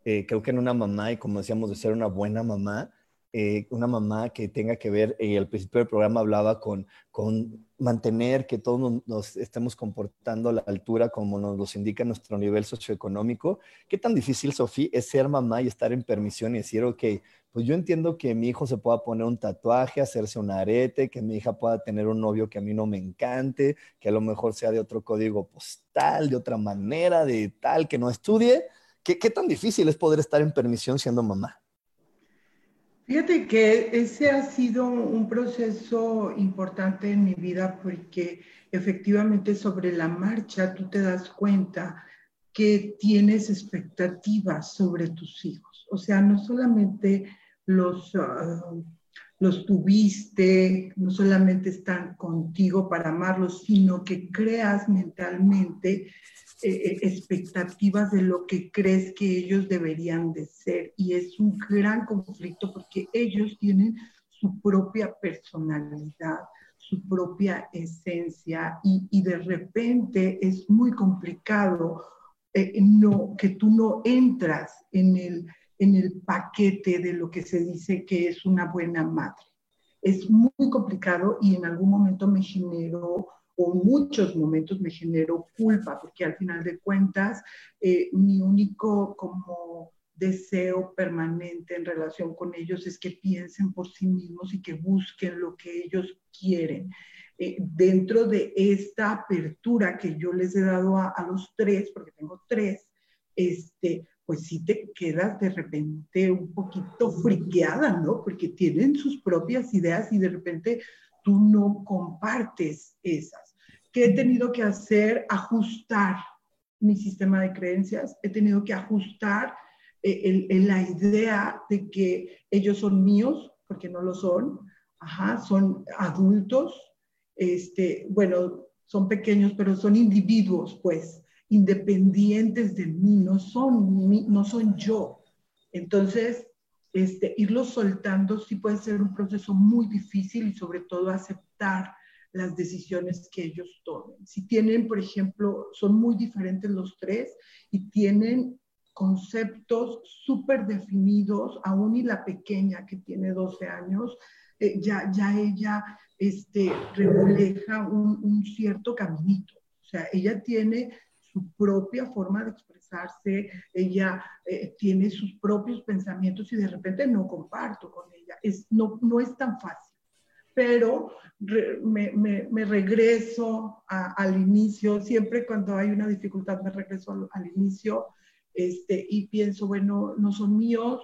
eh, creo que en una mamá, y como decíamos, de ser una buena mamá, eh, una mamá que tenga que ver, eh, al principio del programa hablaba con, con mantener que todos nos, estemos comportando a la altura como nos los indica nuestro nivel socioeconómico. ¿Qué tan difícil, Sofía, es ser mamá y estar en permisión y decir, ok, pues yo entiendo que mi hijo se pueda poner un tatuaje, hacerse un arete, que mi hija pueda tener un novio que a mí no me encante, que a lo mejor sea de otro código postal, de otra manera, de tal, que no estudie? ¿Qué, qué tan difícil es poder estar en permisión siendo mamá? Fíjate que ese ha sido un proceso importante en mi vida porque efectivamente sobre la marcha tú te das cuenta que tienes expectativas sobre tus hijos. O sea, no solamente los, ah, los tuviste, no solamente están contigo para amarlos, sino que creas mentalmente eh, expectativas de lo que crees que ellos deberían de ser. Y es un gran conflicto porque ellos tienen su propia personalidad, su propia esencia y, y de repente es muy complicado eh, no, que tú no entras en el, en el paquete de lo que se dice que es una buena madre. Es muy complicado y en algún momento me generó o muchos momentos me generó culpa, porque al final de cuentas eh, mi único como deseo permanente en relación con ellos es que piensen por sí mismos y que busquen lo que ellos quieren. Eh, dentro de esta apertura que yo les he dado a, a, los tres, porque tengo tres, este, pues sí te quedas de repente un poquito friqueada, ¿no? Porque tienen sus propias ideas y de repente tú no compartes esas. ¿Qué he tenido que hacer? Ajustar mi sistema de creencias, he tenido que ajustar eh, la idea de que ellos son míos, porque no lo son, Ajá, son adultos, este, bueno, son pequeños, pero son individuos, pues, independientes de mí, no son, no son yo. Entonces, este, irlos soltando sí puede ser un proceso muy difícil y sobre todo aceptar las decisiones que ellos tomen. Si tienen, por ejemplo, son muy diferentes los tres y tienen conceptos súper definidos, aún y la pequeña que tiene 12 años, eh, ya, ya ella este, refleja un, cierto caminito. O sea, ella tiene su propia forma de expresarse, ella eh, tiene sus propios pensamientos y de repente no comparto con ella. Es, no, no es tan fácil pero me, regreso al inicio, siempre cuando hay una dificultad me regreso al, inicio. Este, y pienso, bueno, no son míos,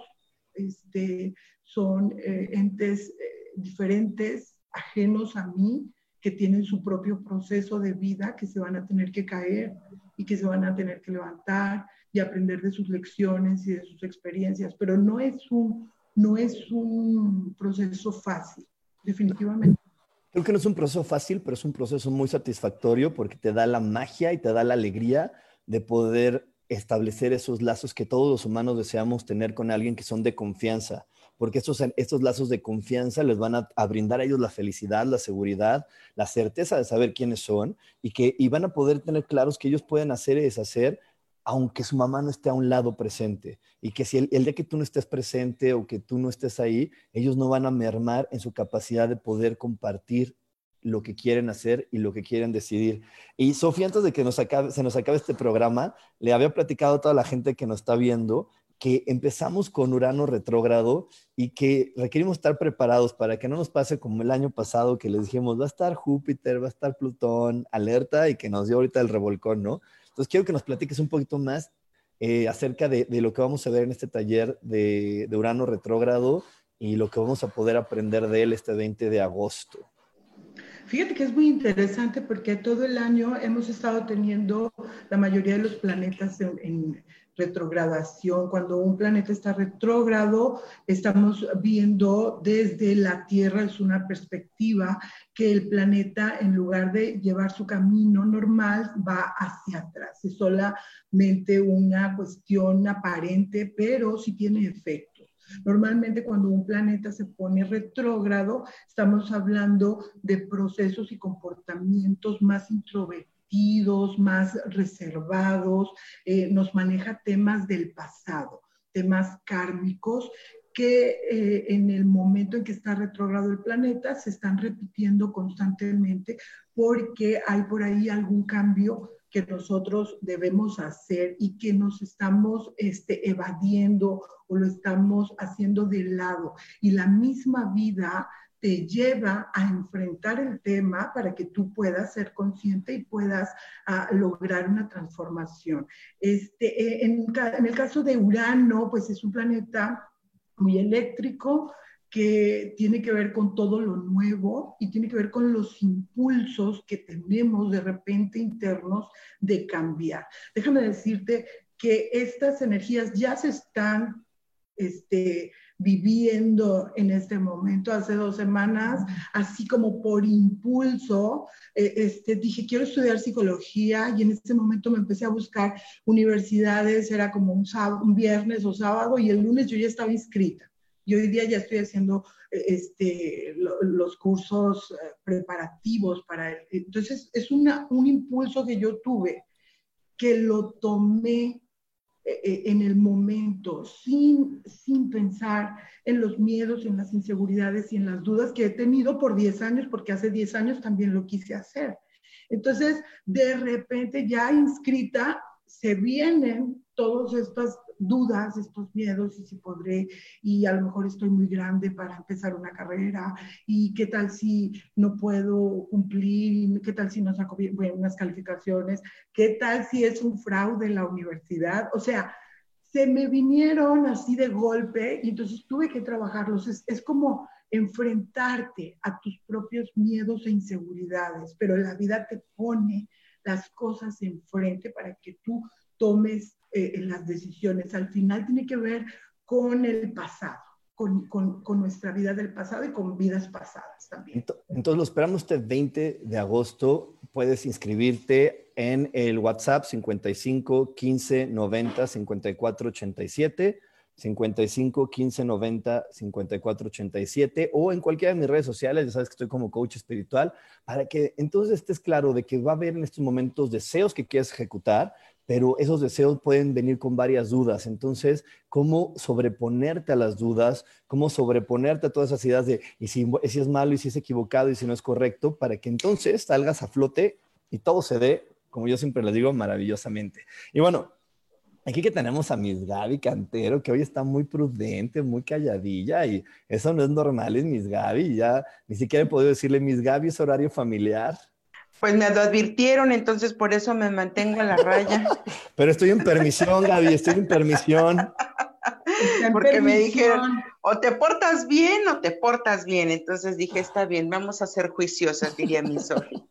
este, son eh, entes eh, diferentes, ajenos a mí, que tienen su propio proceso de vida, que se van a tener que caer y que se van a tener que levantar y aprender de sus lecciones y de sus experiencias, pero no es un, no es un proceso fácil, definitivamente. Creo que no es un proceso fácil, pero es un proceso muy satisfactorio porque te da la magia y te da la alegría de poder establecer esos lazos que todos los humanos deseamos tener con alguien que son de confianza, porque estos, estos lazos de confianza les van a, brindar a ellos la felicidad, la seguridad, la certeza de saber quiénes son y que y van a poder tener claros que ellos pueden hacer y deshacer aunque su mamá no esté a un lado presente. Y que si el, el, día que tú no estés presente o que tú no estés ahí, ellos no van a mermar en su capacidad de poder compartir lo que quieren hacer y lo que quieren decidir. Y Sofía, antes de que se nos acabe este programa, le había platicado a toda la gente que nos está viendo que empezamos con Urano retrógrado y que requerimos estar preparados para que no nos pase como el año pasado que les dijimos, va a estar Júpiter, va a estar Plutón, alerta y que nos dio ahorita el revolcón, ¿no? Entonces, quiero que nos platiques un poquito más eh, acerca de, lo que vamos a ver en este taller de, de Urano retrógrado y lo que vamos a poder aprender de él este 20 de agosto. Fíjate que es muy interesante porque todo el año hemos estado teniendo la mayoría de los planetas en, retrogradación. Cuando un planeta está retrógrado, estamos viendo desde la Tierra, es una perspectiva que el planeta, en lugar de llevar su camino normal, va hacia atrás. Es solamente una cuestión aparente, pero sí tiene efecto. Normalmente cuando un planeta se pone retrógrado, estamos hablando de procesos y comportamientos más introvertidos más reservados, eh, nos maneja temas del pasado, temas kármicos que eh, en el momento en que está retrógrado el planeta se están repitiendo constantemente porque hay por ahí algún cambio que nosotros debemos hacer y que nos estamos este, evadiendo o lo estamos haciendo de lado. Y la misma vida te lleva a enfrentar el tema para que tú puedas ser consciente y puedas ah, lograr una transformación. Este, eh, en, en, el caso de Urano, pues es un planeta muy eléctrico que tiene que ver con todo lo nuevo y tiene que ver con los impulsos que tenemos de repente internos de cambiar. Déjame decirte que estas energías ya se están este, viviendo en este momento. Hace dos semanas, así como por impulso, eh, este, dije, quiero estudiar psicología y en ese momento me empecé a buscar universidades, era como un, sábado, un viernes o sábado y el lunes yo ya estaba inscrita. Y hoy día ya estoy haciendo eh, este, los cursos eh, preparativos para él. Entonces, es una, un impulso que yo tuve que lo tomé en el momento, sin, sin pensar en los miedos, en las inseguridades y en las dudas que he tenido por 10 años, porque hace 10 años también lo quise hacer. Entonces, de repente ya inscrita, se vienen todas estas dudas, estos miedos, y si podré, y a lo mejor estoy muy grande para empezar una carrera, y qué tal si no puedo cumplir, qué tal si no saco bien, unas calificaciones, qué tal si es un fraude en la universidad, o sea, se me vinieron así de golpe y entonces tuve que trabajarlos. Es, es como enfrentarte a tus propios miedos e inseguridades, pero la vida te pone las cosas enfrente para que tú tomes eh, en las decisiones. Al final tiene que ver con el pasado, con, con, con, nuestra vida del pasado y con vidas pasadas también. Entonces lo esperamos este 20 de agosto. Puedes inscribirte en el WhatsApp 55 15 90 54 87. 55 15 90 54 87 o en cualquiera de mis redes sociales, ya sabes que estoy como coach espiritual, para que entonces estés claro de que va a haber en estos momentos deseos que quieres ejecutar, pero esos deseos pueden venir con varias dudas. Entonces, ¿cómo sobreponerte a las dudas? ¿Cómo sobreponerte a todas esas ideas de, y si, es malo, y si es equivocado, y si no es correcto, para que entonces salgas a flote y todo se dé, como yo siempre les digo, maravillosamente. Y bueno, Aquí que tenemos a Miss Gaby Cantero, que hoy está muy prudente, muy calladilla, y eso no es normal, es Miss Gaby. Ya ni siquiera he podido decirle, Miss Gaby, es horario familiar. Pues me advirtieron, entonces por eso me mantengo a la raya. [laughs] Pero estoy en permisión, Gaby, estoy en permisión. Porque me dijeron, o te portas bien o te portas bien. Entonces dije, está bien, vamos a ser juiciosas, diría mi Sofía.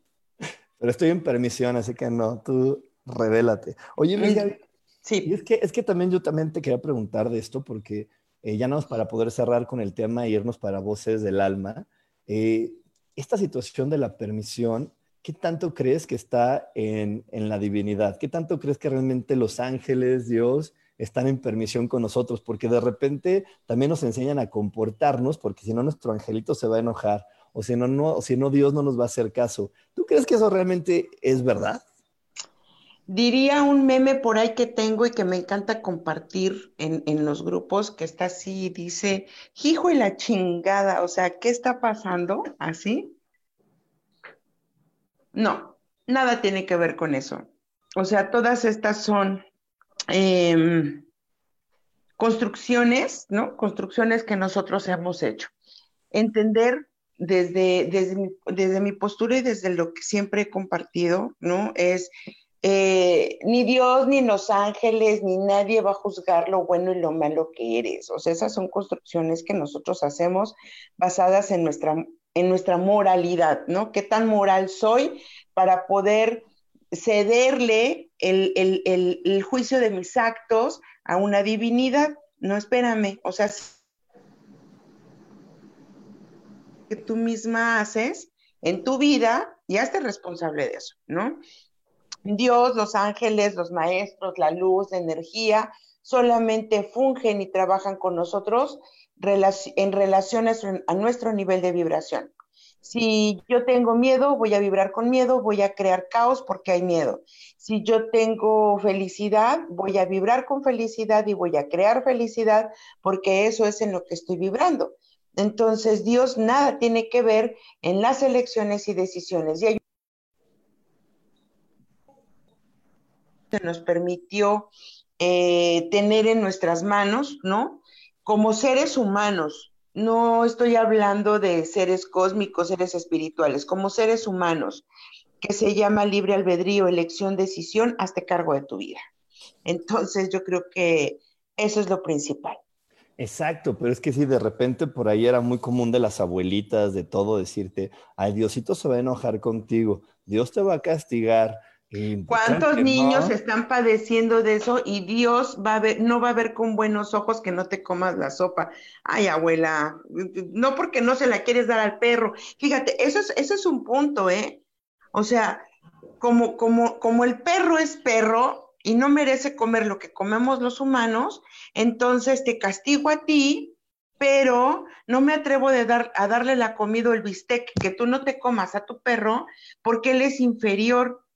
Pero estoy en permisión, así que no, tú revélate. Oye, mm, sí. Y es que, es que también yo también te quería preguntar de esto, porque eh, ya no es para poder cerrar con el tema e irnos para voces del alma. Eh, esta situación de la permisión, ¿qué tanto crees que está en, en la divinidad? ¿Qué tanto crees que realmente los ángeles, Dios, están en permisión con nosotros, porque de repente también nos enseñan a comportarnos, porque si no nuestro angelito se va a enojar, o si no, no, si no Dios no nos va a hacer caso. ¿Tú crees que eso realmente es verdad? Diría un meme por ahí que tengo y que me encanta compartir en, en los grupos, que está así, dice, hijo y la chingada, o sea, ¿qué está pasando? ¿Así? No, nada tiene que ver con eso. O sea, todas estas son Em, construcciones, ¿no? Construcciones que nosotros hemos hecho. Entender desde, desde, mi, desde mi postura y desde lo que siempre he compartido, ¿no? Es eh, ni Dios, ni los ángeles, ni nadie va a juzgar lo bueno y lo malo que eres. O sea, esas son construcciones que nosotros hacemos basadas en nuestra, en nuestra moralidad, ¿no? ¿Qué tan moral soy para poder cederle el, juicio de mis actos a una divinidad. No, espérame, o sea, que tú misma haces en tu vida y hazte responsable de eso, ¿no? Dios, los ángeles, los maestros, la luz, la energía, solamente fungen y trabajan con nosotros en relación a nuestro nivel de vibración. Si yo tengo miedo, voy a vibrar con miedo, voy a crear caos porque hay miedo. Si yo tengo felicidad, voy a vibrar con felicidad y voy a crear felicidad porque eso es en lo que estoy vibrando. Entonces, Dios nada tiene que ver en las elecciones y decisiones. Y se nos permitió eh, tener en nuestras manos, ¿no? Como seres humanos, no estoy hablando de seres cósmicos, seres espirituales, como seres humanos, que se llama libre albedrío, elección, decisión, hasta cargo de tu vida. Entonces yo creo que eso es lo principal. Exacto, pero es que si de repente por ahí era muy común de las abuelitas, de todo, decirte, ay, Diosito se va a enojar contigo, Dios te va a castigar, ¿Cuántos niños están padeciendo de eso y Dios va a ver, no va a ver con buenos ojos que no te comas la sopa? Ay, abuela, no porque no se la quieres dar al perro. Fíjate, eso es, eso es un punto, ¿eh? O sea, como, como, como el perro es perro y no merece comer lo que comemos los humanos, entonces te castigo a ti, pero no me atrevo de dar, a darle la comida o el bistec que tú no te comas a tu perro porque él es inferior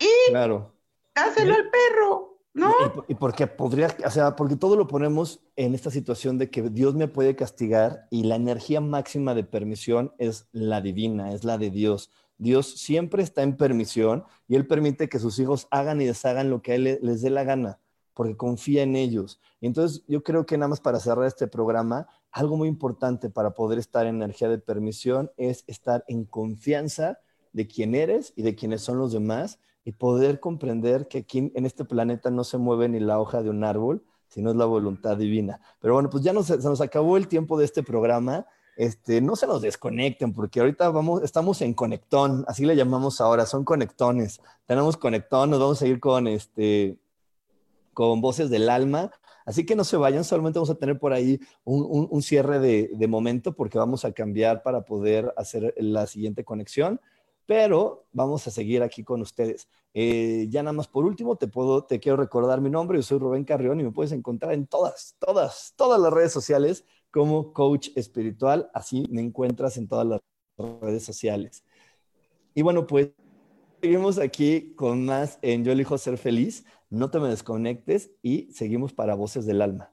y claro. dáselo al perro, ¿no? Y, porque podría, o sea, porque todo lo ponemos en esta situación de que Dios me puede castigar y la energía máxima de permisión es la divina, es la de Dios. Dios siempre está en permisión y Él permite que sus hijos hagan y deshagan lo que a Él les dé la gana, porque confía en ellos. Y entonces yo creo que nada más para cerrar este programa, algo muy importante para poder estar en energía de permisión es estar en confianza de quién eres y de quiénes son los demás y poder comprender que aquí en este planeta no se mueve ni la hoja de un árbol, sino es la voluntad divina. Pero bueno, pues ya nos, se nos acabó el tiempo de este programa. Este, no se nos desconecten, porque ahorita vamos, estamos en conectón, así le llamamos ahora, son conectones. Tenemos conectón, nos vamos a ir con este, con voces del alma. Así que no se vayan, solamente vamos a tener por ahí un, un, cierre de, de momento porque vamos a cambiar para poder hacer la siguiente conexión pero vamos a seguir aquí con ustedes. Eh, ya nada más por último, te, puedo, te quiero recordar mi nombre, yo soy Rubén Carrión y me puedes encontrar en todas, todas, todas las redes sociales como coach espiritual, así me encuentras en todas las redes sociales. Y bueno, pues seguimos aquí con más en Yo elijo ser feliz, no te me desconectes y seguimos para Voces del Alma.